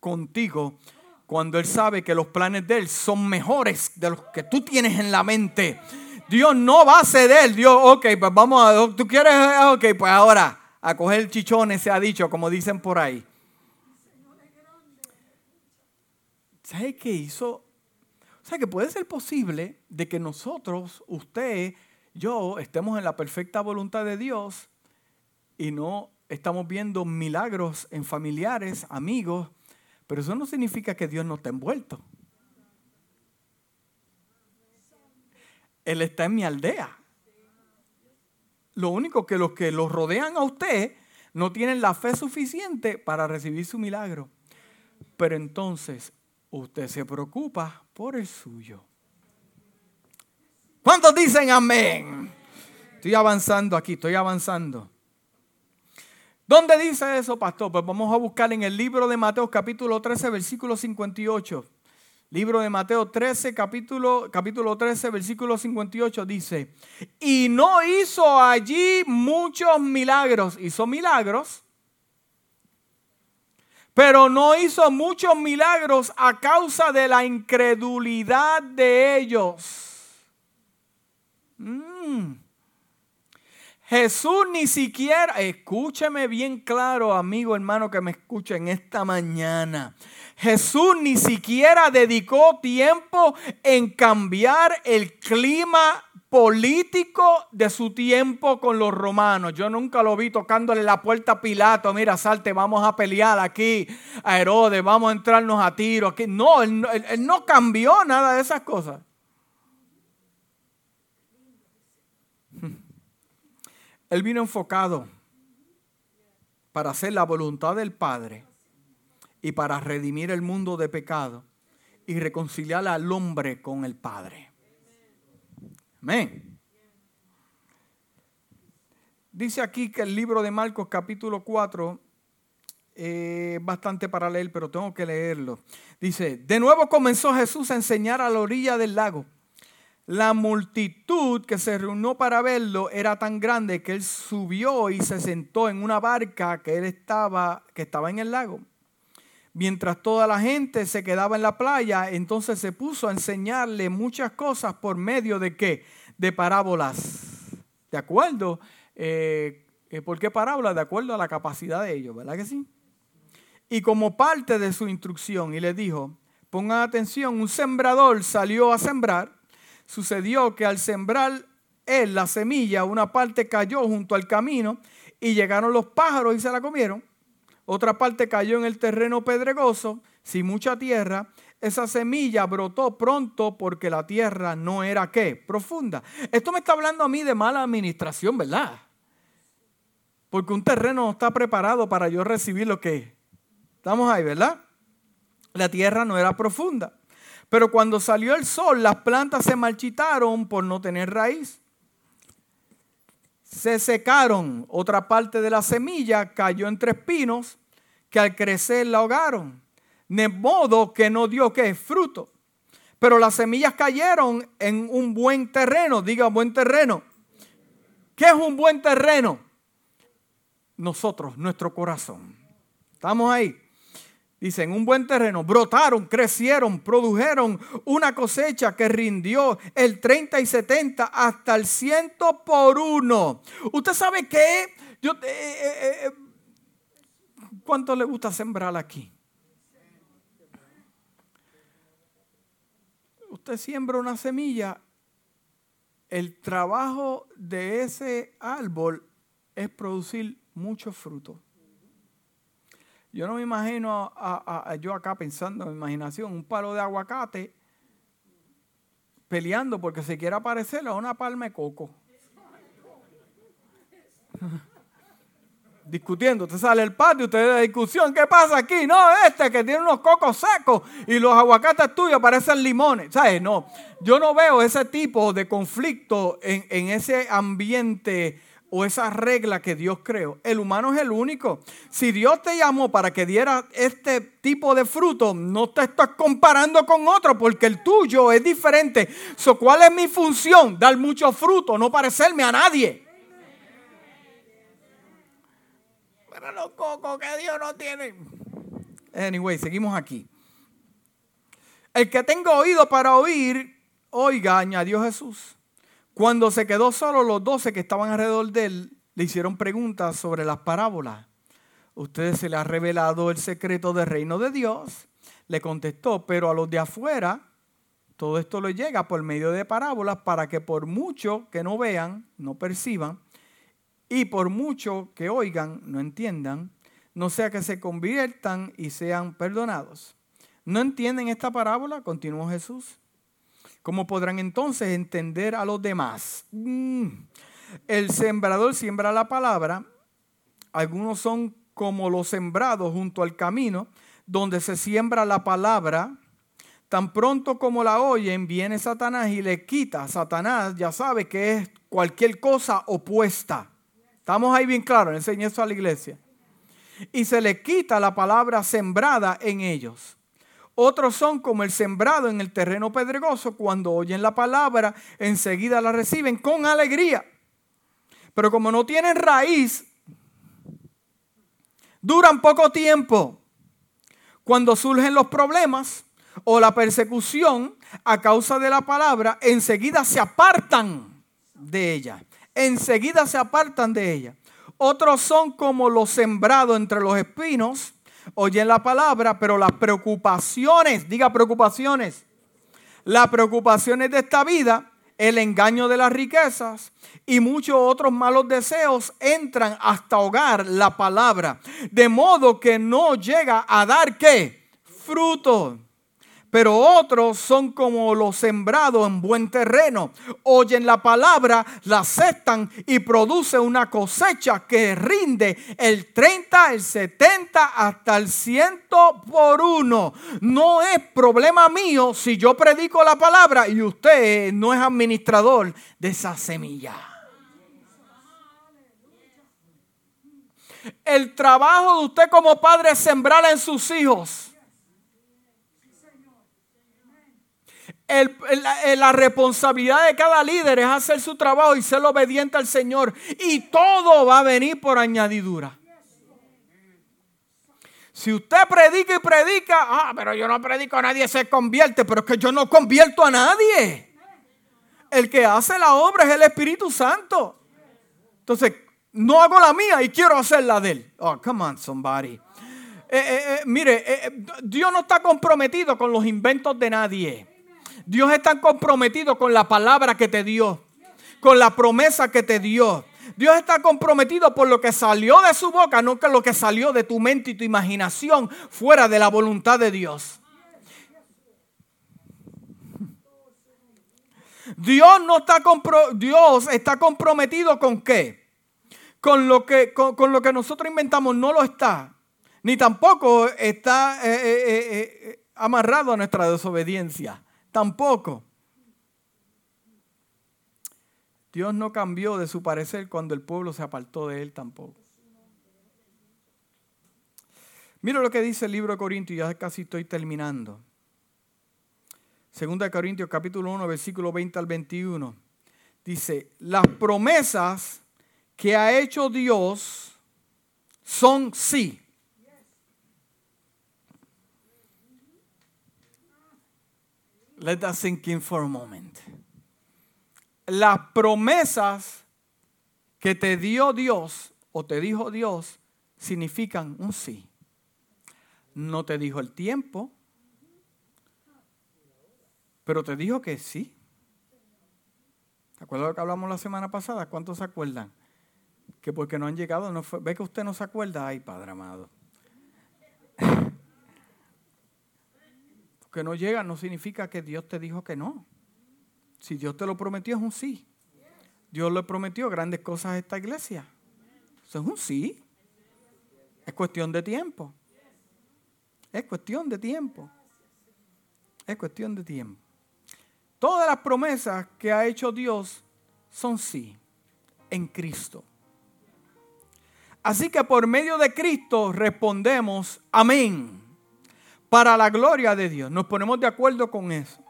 contigo cuando Él sabe que los planes de Él son mejores de los que tú tienes en la mente. Dios no va a ceder. Dios, ok, pues vamos a, tú quieres, ok, pues ahora a coger chichones se ha dicho, como dicen por ahí. ¿Sabe qué hizo? O sea, que puede ser posible de que nosotros, usted, yo, estemos en la perfecta voluntad de Dios y no estamos viendo milagros en familiares, amigos, pero eso no significa que Dios no esté envuelto. Él está en mi aldea. Lo único que los que los rodean a usted no tienen la fe suficiente para recibir su milagro. Pero entonces usted se preocupa por el suyo. ¿Cuántos dicen amén? Estoy avanzando aquí, estoy avanzando. ¿Dónde dice eso, pastor? Pues vamos a buscar en el libro de Mateo capítulo 13, versículo 58. Libro de Mateo 13, capítulo, capítulo 13, versículo 58 dice, y no hizo allí muchos milagros, hizo milagros, pero no hizo muchos milagros a causa de la incredulidad de ellos. Mm. Jesús ni siquiera, escúcheme bien claro, amigo hermano que me escucha en esta mañana. Jesús ni siquiera dedicó tiempo en cambiar el clima político de su tiempo con los romanos. Yo nunca lo vi tocándole la puerta a Pilato, mira, salte, vamos a pelear aquí a Herodes, vamos a entrarnos a tiro aquí. No, él no cambió nada de esas cosas. Él vino enfocado para hacer la voluntad del Padre y para redimir el mundo de pecado y reconciliar al hombre con el Padre. Amén. Dice aquí que el libro de Marcos capítulo 4 es bastante para leer, pero tengo que leerlo. Dice, de nuevo comenzó Jesús a enseñar a la orilla del lago la multitud que se reunió para verlo era tan grande que él subió y se sentó en una barca que él estaba, que estaba en el lago. Mientras toda la gente se quedaba en la playa, entonces se puso a enseñarle muchas cosas por medio de qué? De parábolas. ¿De acuerdo? Eh, eh, ¿Por qué parábolas? De acuerdo a la capacidad de ellos, ¿verdad que sí? Y como parte de su instrucción, y le dijo, pongan atención, un sembrador salió a sembrar sucedió que al sembrar él la semilla, una parte cayó junto al camino y llegaron los pájaros y se la comieron. Otra parte cayó en el terreno pedregoso, sin mucha tierra. Esa semilla brotó pronto porque la tierra no era qué? Profunda. Esto me está hablando a mí de mala administración, ¿verdad? Porque un terreno no está preparado para yo recibir lo que Estamos ahí, ¿verdad? La tierra no era profunda. Pero cuando salió el sol, las plantas se marchitaron por no tener raíz. se secaron. Otra parte de la semilla cayó entre espinos que al crecer la ahogaron. De modo que no dio que fruto. Pero las semillas cayeron en un buen terreno. Diga buen terreno. ¿Qué es un buen terreno? Nosotros, nuestro corazón. ¿Estamos ahí? Dicen, un buen terreno, brotaron, crecieron, produjeron una cosecha que rindió el 30 y 70 hasta el 100 por uno. ¿Usted sabe qué? Yo, eh, eh, eh, ¿Cuánto le gusta sembrar aquí? Usted siembra una semilla, el trabajo de ese árbol es producir mucho fruto. Yo no me imagino a, yo acá pensando en imaginación, un palo de aguacate peleando porque se quiera parecer a una palma de coco. (laughs) Discutiendo, usted sale al patio, usted de discusión, ¿qué pasa aquí? No, este que tiene unos cocos secos y los aguacates tuyos parecen limones. ¿Sabes? No, yo no veo ese tipo de conflicto en ese ambiente o esa regla que Dios creó. El humano es el único. Si Dios te llamó para que diera este tipo de fruto, no te estás comparando con otro porque el tuyo es diferente. So, ¿Cuál es mi función? Dar mucho fruto, no parecerme a nadie. Pero los cocos que Dios no tiene. Anyway, seguimos aquí. El que tenga oído para oír, oiga, añadió Jesús. Cuando se quedó solo, los doce que estaban alrededor de él le hicieron preguntas sobre las parábolas. ¿Ustedes se le ha revelado el secreto del reino de Dios? Le contestó, pero a los de afuera todo esto le llega por medio de parábolas para que por mucho que no vean, no perciban, y por mucho que oigan, no entiendan, no sea que se conviertan y sean perdonados. ¿No entienden esta parábola? Continuó Jesús. ¿Cómo podrán entonces entender a los demás? Mm. El sembrador siembra la palabra. Algunos son como los sembrados junto al camino, donde se siembra la palabra. Tan pronto como la oyen, viene Satanás y le quita. Satanás ya sabe que es cualquier cosa opuesta. Estamos ahí bien claros, enseñé eso a la iglesia. Y se le quita la palabra sembrada en ellos. Otros son como el sembrado en el terreno pedregoso, cuando oyen la palabra, enseguida la reciben con alegría. Pero como no tienen raíz, duran poco tiempo. Cuando surgen los problemas o la persecución a causa de la palabra, enseguida se apartan de ella. Enseguida se apartan de ella. Otros son como los sembrados entre los espinos oyen la palabra, pero las preocupaciones, diga preocupaciones, las preocupaciones de esta vida, el engaño de las riquezas y muchos otros malos deseos entran hasta ahogar la palabra, de modo que no llega a dar qué? Fruto pero otros son como los sembrados en buen terreno. Oyen la palabra, la aceptan y produce una cosecha que rinde el 30, el 70 hasta el 100 por uno. No es problema mío si yo predico la palabra y usted no es administrador de esa semilla. El trabajo de usted como padre es sembrar en sus hijos la, responsabilidad de cada líder es hacer su trabajo y ser obediente al Señor. Y todo va a venir por añadidura. Si usted predica y predica, ah, pero yo no predico a nadie, se convierte, pero es que yo no convierto a nadie. El que hace la obra es el Espíritu Santo. Entonces, no hago la mía y quiero hacer la de él. Oh, come on, somebody. Eh, eh, eh, mire, Dios no está comprometido con los inventos de nadie. Dios está comprometido con la palabra que te dio, con la promesa que te dio. Dios está comprometido por lo que salió de su boca, no con lo que salió de tu mente y tu imaginación fuera de la voluntad de Dios. Dios no está Dios está comprometido con qué? Con lo que, con, lo que nosotros inventamos no lo está. Ni tampoco está eh, eh, eh, amarrado a nuestra desobediencia. Tampoco. Dios no cambió de su parecer cuando el pueblo se apartó de él tampoco. Mira lo que dice el libro de Corintios, ya casi estoy terminando. Segunda de Corintios capítulo 1, versículo 20 al 21. Dice, las promesas que ha hecho Dios son sí. Let that sink in for a moment. Las promesas que te dio Dios o te dijo Dios significan un sí. No te dijo el tiempo, pero te dijo que sí. ¿Te acuerdas de lo que hablamos la semana pasada? ¿Cuántos se acuerdan? Que porque no han llegado, no fue, ve que usted no se acuerda. Ay, Padre amado. Que no llega no significa que Dios te dijo que no. Si Dios te lo prometió es un sí. Dios le prometió grandes cosas a esta iglesia. Eso es un sí. Es cuestión de tiempo. Es cuestión de tiempo. Es cuestión de tiempo. Todas las promesas que ha hecho Dios son sí en Cristo. Así que por medio de Cristo respondemos amén para la gloria de Dios. Nos ponemos de acuerdo con eso.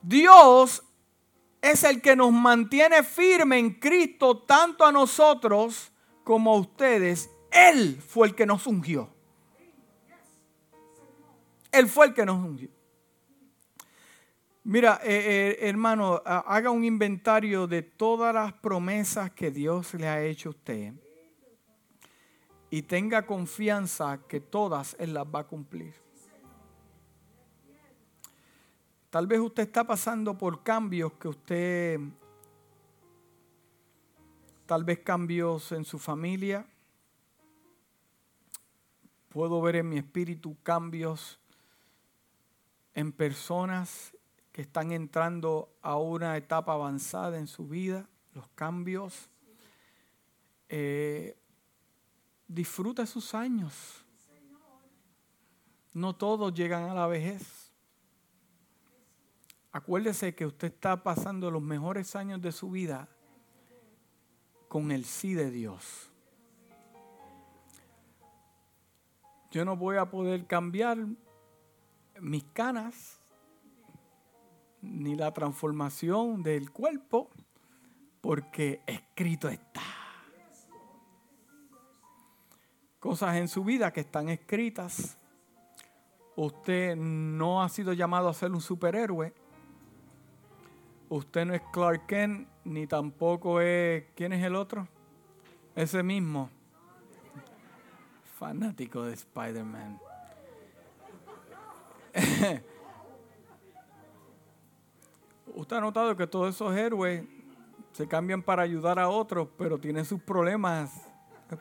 Dios es el que nos mantiene firme en Cristo tanto a nosotros como a ustedes. Él fue el que nos ungió. Él fue el que nos ungió. Mira, eh, eh, hermano, haga un inventario de todas las promesas que Dios le ha hecho a usted y tenga confianza que todas Él las va a cumplir. Tal vez usted está pasando por cambios que usted, tal vez cambios en su familia. Puedo ver en mi espíritu cambios en personas que están entrando a una etapa avanzada en su vida, los cambios. Eh, disfruta sus años. No todos llegan a la vejez. Acuérdese que usted está pasando los mejores años de su vida con el sí de Dios. Yo no voy a poder cambiar mis canas ni la transformación del cuerpo porque escrito está. Cosas en su vida que están escritas. Usted no ha sido llamado a ser un superhéroe Usted no es Clark Kent, ni tampoco es... ¿Quién es el otro? Ese mismo. Fanático de Spider-Man. (laughs) Usted ha notado que todos esos héroes se cambian para ayudar a otros, pero tienen sus problemas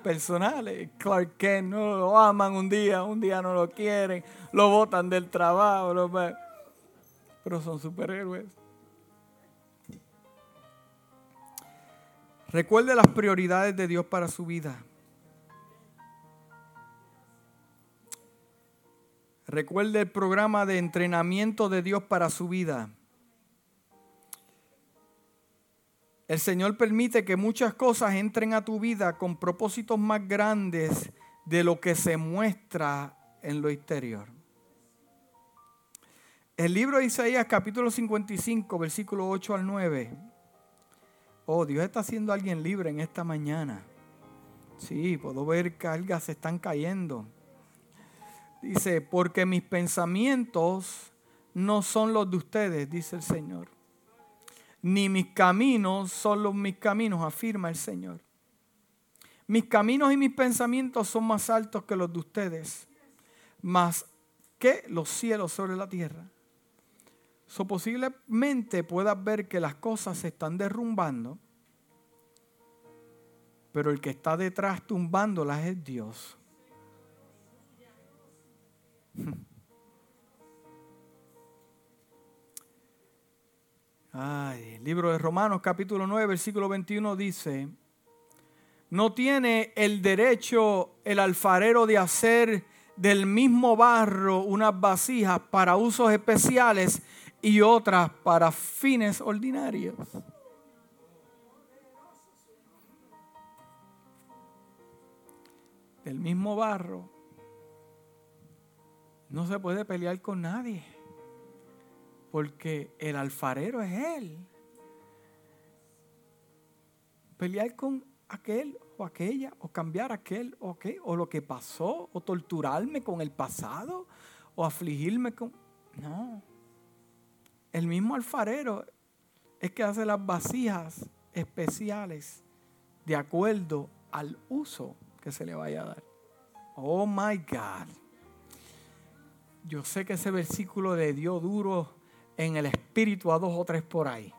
personales. Clark Kent no lo aman un día, un día no lo quieren, lo botan del trabajo, pero son superhéroes. Recuerde las prioridades de Dios para su vida. Recuerde el programa de entrenamiento de Dios para su vida. El Señor permite que muchas cosas entren a tu vida con propósitos más grandes de lo que se muestra en lo exterior. El libro de Isaías capítulo 55, versículo 8 al 9 Oh, Dios está haciendo a alguien libre en esta mañana. Sí, puedo ver cargas se están cayendo. Dice, porque mis pensamientos no son los de ustedes, dice el Señor. Ni mis caminos son los mis caminos, afirma el Señor. Mis caminos y mis pensamientos son más altos que los de ustedes, más que los cielos sobre la tierra. So, posiblemente puedas ver que las cosas se están derrumbando, pero el que está detrás tumbándolas es Dios. (laughs) Ay, el libro de Romanos capítulo 9, versículo 21 dice, no tiene el derecho el alfarero de hacer del mismo barro unas vasijas para usos especiales y otras para fines ordinarios. Del mismo barro no se puede pelear con nadie, porque el alfarero es él. Pelear con aquel o aquella, o cambiar aquel o aquel, o lo que pasó, o torturarme con el pasado, o afligirme con... No. El mismo alfarero es que hace las vasijas especiales de acuerdo al uso que se le vaya a dar. Oh my God. Yo sé que ese versículo le dio duro en el espíritu a dos o tres por ahí.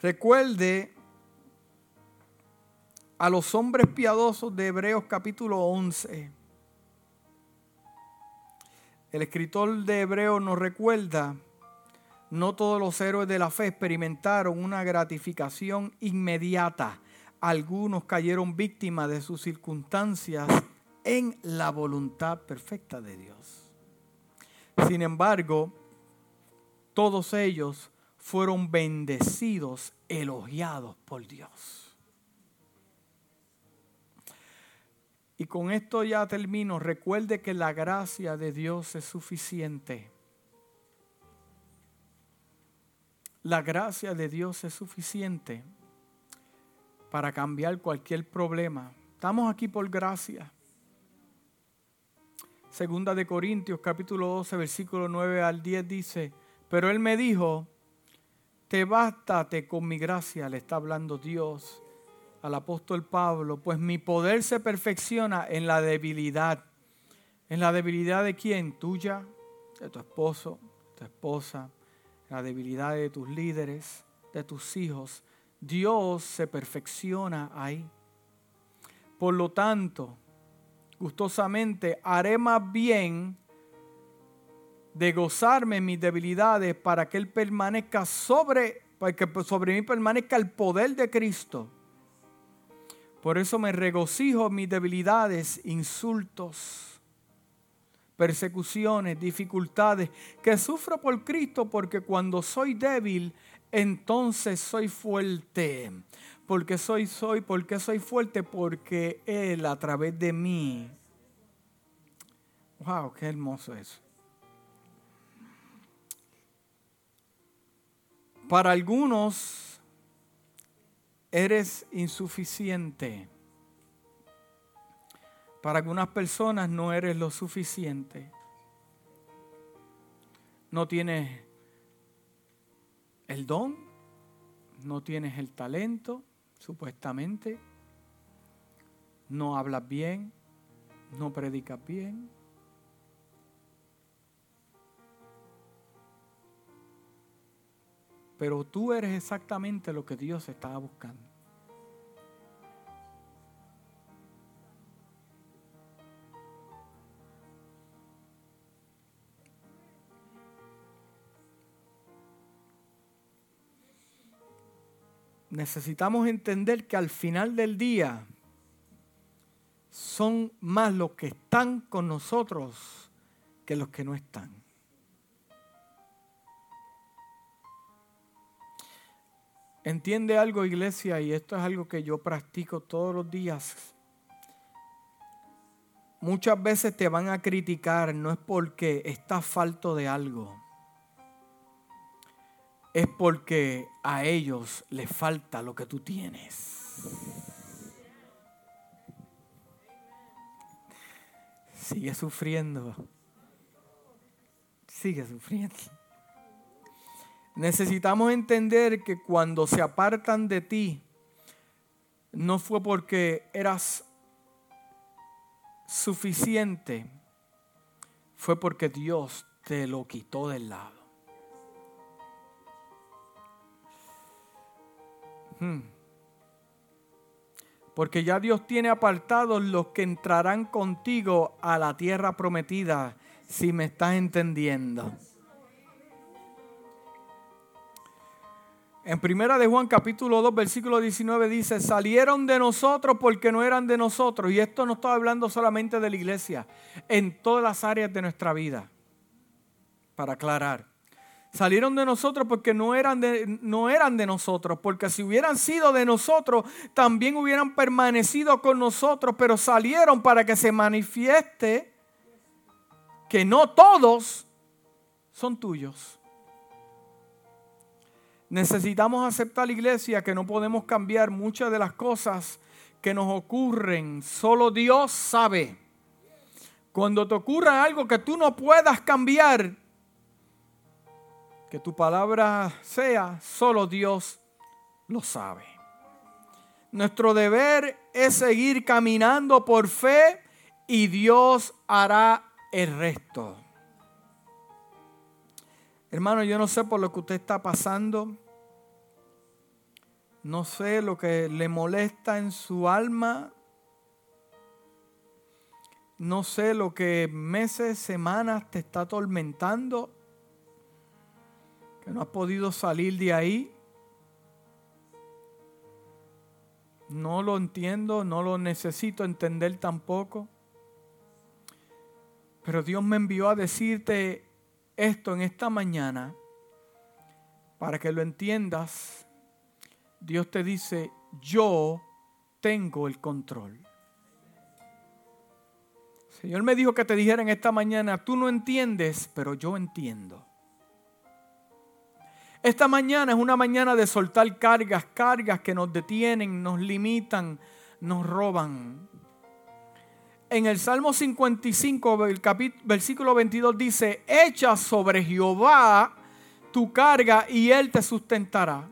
Recuerde a los hombres piadosos de Hebreos capítulo 11. El escritor de Hebreos nos recuerda, no todos los héroes de la fe experimentaron una gratificación inmediata. Algunos cayeron víctimas de sus circunstancias en la voluntad perfecta de Dios. Sin embargo, todos ellos fueron bendecidos, elogiados por Dios. Y con esto ya termino. Recuerde que la gracia de Dios es suficiente. La gracia de Dios es suficiente para cambiar cualquier problema. Estamos aquí por gracia. Segunda de Corintios capítulo 12 versículo 9 al 10 dice, pero él me dijo, te bástate con mi gracia, le está hablando Dios al apóstol Pablo, pues mi poder se perfecciona en la debilidad. ¿En la debilidad de quién? Tuya, de tu esposo, tu esposa, en la debilidad de tus líderes, de tus hijos. Dios se perfecciona ahí. Por lo tanto, gustosamente haré más bien de gozarme en mis debilidades para que Él permanezca sobre, para que sobre mí permanezca el poder de Cristo. Por eso me regocijo mis debilidades, insultos, persecuciones, dificultades, que sufro por Cristo porque cuando soy débil, entonces soy fuerte. Porque soy, soy, porque soy fuerte, porque Él a través de mí. Wow, qué hermoso eso. Para algunos eres insuficiente. Para algunas personas no eres lo suficiente. No tienes el don, no tienes el talento, supuestamente. No hablas bien, no predicas bien, Pero tú eres exactamente lo que Dios estaba buscando. Necesitamos entender que al final del día son más los que están con nosotros que los que no están. Entiende algo, iglesia, y esto es algo que yo practico todos los días. Muchas veces te van a criticar, no es porque estás falto de algo, es porque a ellos les falta lo que tú tienes. Sigue sufriendo. Sigue sufriendo. Necesitamos entender que cuando se apartan de ti, no fue porque eras suficiente, fue porque Dios te lo quitó del lado. Hmm. Porque ya Dios tiene apartados los que entrarán contigo a la tierra prometida, si me estás entendiendo. En primera de Juan capítulo 2 versículo 19 dice, salieron de nosotros porque no eran de nosotros. Y esto no está hablando solamente de la iglesia, en todas las áreas de nuestra vida. Para aclarar, Salieron de nosotros porque no eran de, no eran de nosotros, porque si hubieran sido de nosotros, también hubieran permanecido con nosotros, pero salieron para que se manifieste que no todos son tuyos. Necesitamos aceptar, iglesia, que no podemos cambiar muchas de las cosas que nos ocurren. Solo Dios sabe. Cuando te ocurra algo que tú no puedas cambiar, que tu palabra sea, solo Dios lo sabe. Nuestro deber es seguir caminando por fe y Dios hará el resto. Hermano, yo no sé por lo que usted está pasando. No sé lo que le molesta en su alma. No sé lo que meses, semanas te está atormentando. Que no has podido salir de ahí. No lo entiendo, no lo necesito entender tampoco. Pero Dios me envió a decirte esto en esta mañana para que lo entiendas. Dios te dice, yo tengo el control. Señor me dijo que te dijera en esta mañana, tú no entiendes, pero yo entiendo. Esta mañana es una mañana de soltar cargas, cargas que nos detienen, nos limitan, nos roban en el Salmo 55, el versículo 22 dice, echa sobre Jehová tu carga y él te sustentará.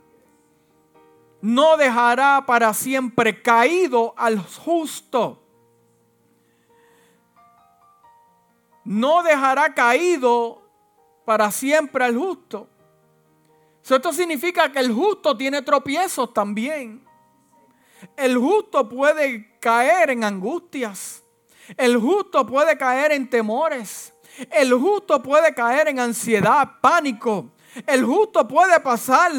No dejará para siempre caído al justo. No dejará caído para siempre al justo. Esto significa que el justo tiene tropiezos también. El justo puede caer en angustias. El justo puede caer en temores. El justo puede caer en ansiedad, pánico. El justo puede pasar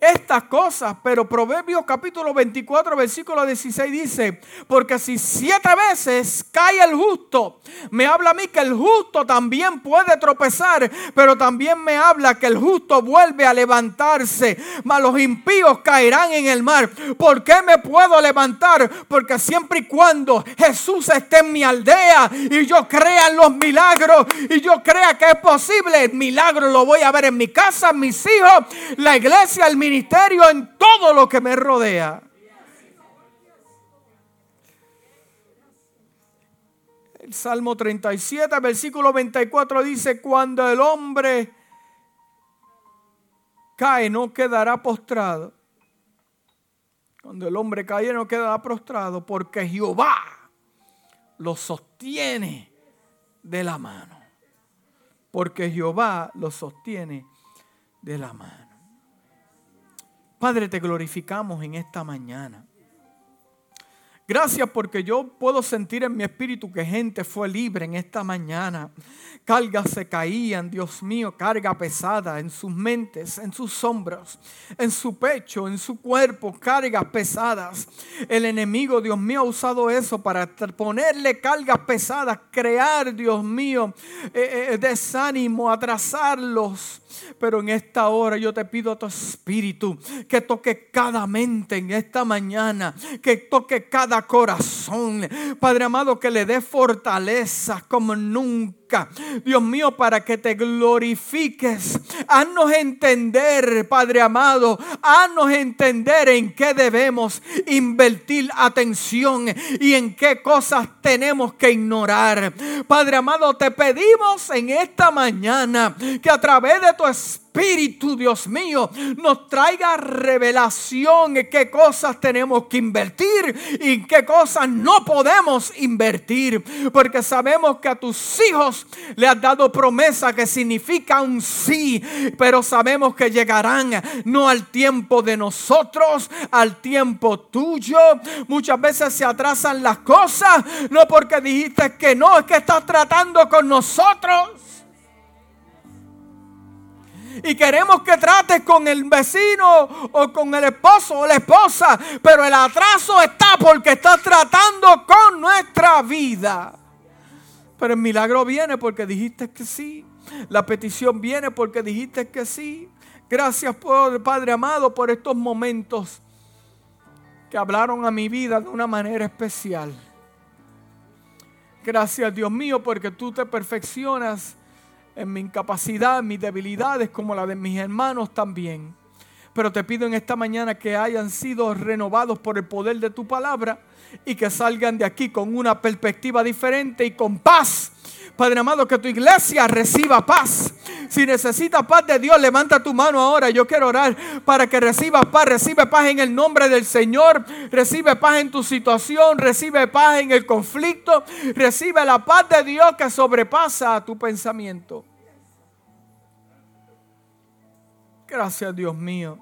estas cosas. Pero Proverbios capítulo 24, versículo 16 dice, porque si siete veces cae el justo, me habla a mí que el justo también puede tropezar, pero también me habla que el justo vuelve a levantarse, mas los impíos caerán en el mar. ¿Por qué me puedo levantar? Porque siempre y cuando Jesús esté en mi aldea y yo crea en los milagros y yo crea que es posible, el milagro lo voy a ver en mi casa, mis hijos, la iglesia, el ministerio, en todo lo que me rodea. El Salmo 37, versículo 24 dice, cuando el hombre cae no quedará postrado. Cuando el hombre cae no quedará postrado porque Jehová lo sostiene de la mano. Porque Jehová lo sostiene de la mano. Padre, te glorificamos en esta mañana. Gracias porque yo puedo sentir en mi espíritu que gente fue libre en esta mañana. Cargas se caían, Dios mío, carga pesada en sus mentes, en sus sombras, en su pecho, en su cuerpo, cargas pesadas. El enemigo, Dios mío, ha usado eso para ponerle cargas pesadas, crear, Dios mío, eh, eh, desánimo, atrasarlos pero en esta hora yo te pido a tu espíritu que toque cada mente en esta mañana, que toque cada corazón. Padre amado, que le dé fortaleza como nunca Dios mío, para que te glorifiques. Haznos entender, Padre amado, haznos entender en qué debemos invertir atención y en qué cosas tenemos que ignorar. Padre amado, te pedimos en esta mañana que a través de tu espíritu, Espíritu, Dios mío, nos traiga revelación en qué cosas tenemos que invertir y en qué cosas no podemos invertir. Porque sabemos que a tus hijos le has dado promesa que significa un sí, pero sabemos que llegarán no al tiempo de nosotros, al tiempo tuyo. Muchas veces se atrasan las cosas, no porque dijiste que no, es que estás tratando con nosotros y queremos que trates con el vecino o con el esposo o la esposa, pero el atraso está porque estás tratando con nuestra vida. Pero el milagro viene porque dijiste que sí. La petición viene porque dijiste que sí. Gracias, por, Padre amado, por estos momentos que hablaron a mi vida de una manera especial. Gracias, Dios mío, porque tú te perfeccionas en mi incapacidad, en mis debilidades, como la de mis hermanos también. Pero te pido en esta mañana que hayan sido renovados por el poder de tu palabra y que salgan de aquí con una perspectiva diferente y con paz Padre amado, que tu iglesia reciba paz. Si necesitas paz de Dios, levanta tu mano ahora. Yo quiero orar para que recibas paz. Recibe paz en el nombre del Señor. Recibe paz en tu situación. Recibe paz en el conflicto. Recibe la paz de Dios que sobrepasa tu pensamiento. Gracias Dios mío.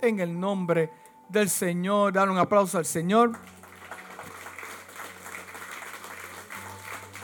En el nombre del Señor. Dar un aplauso al Señor.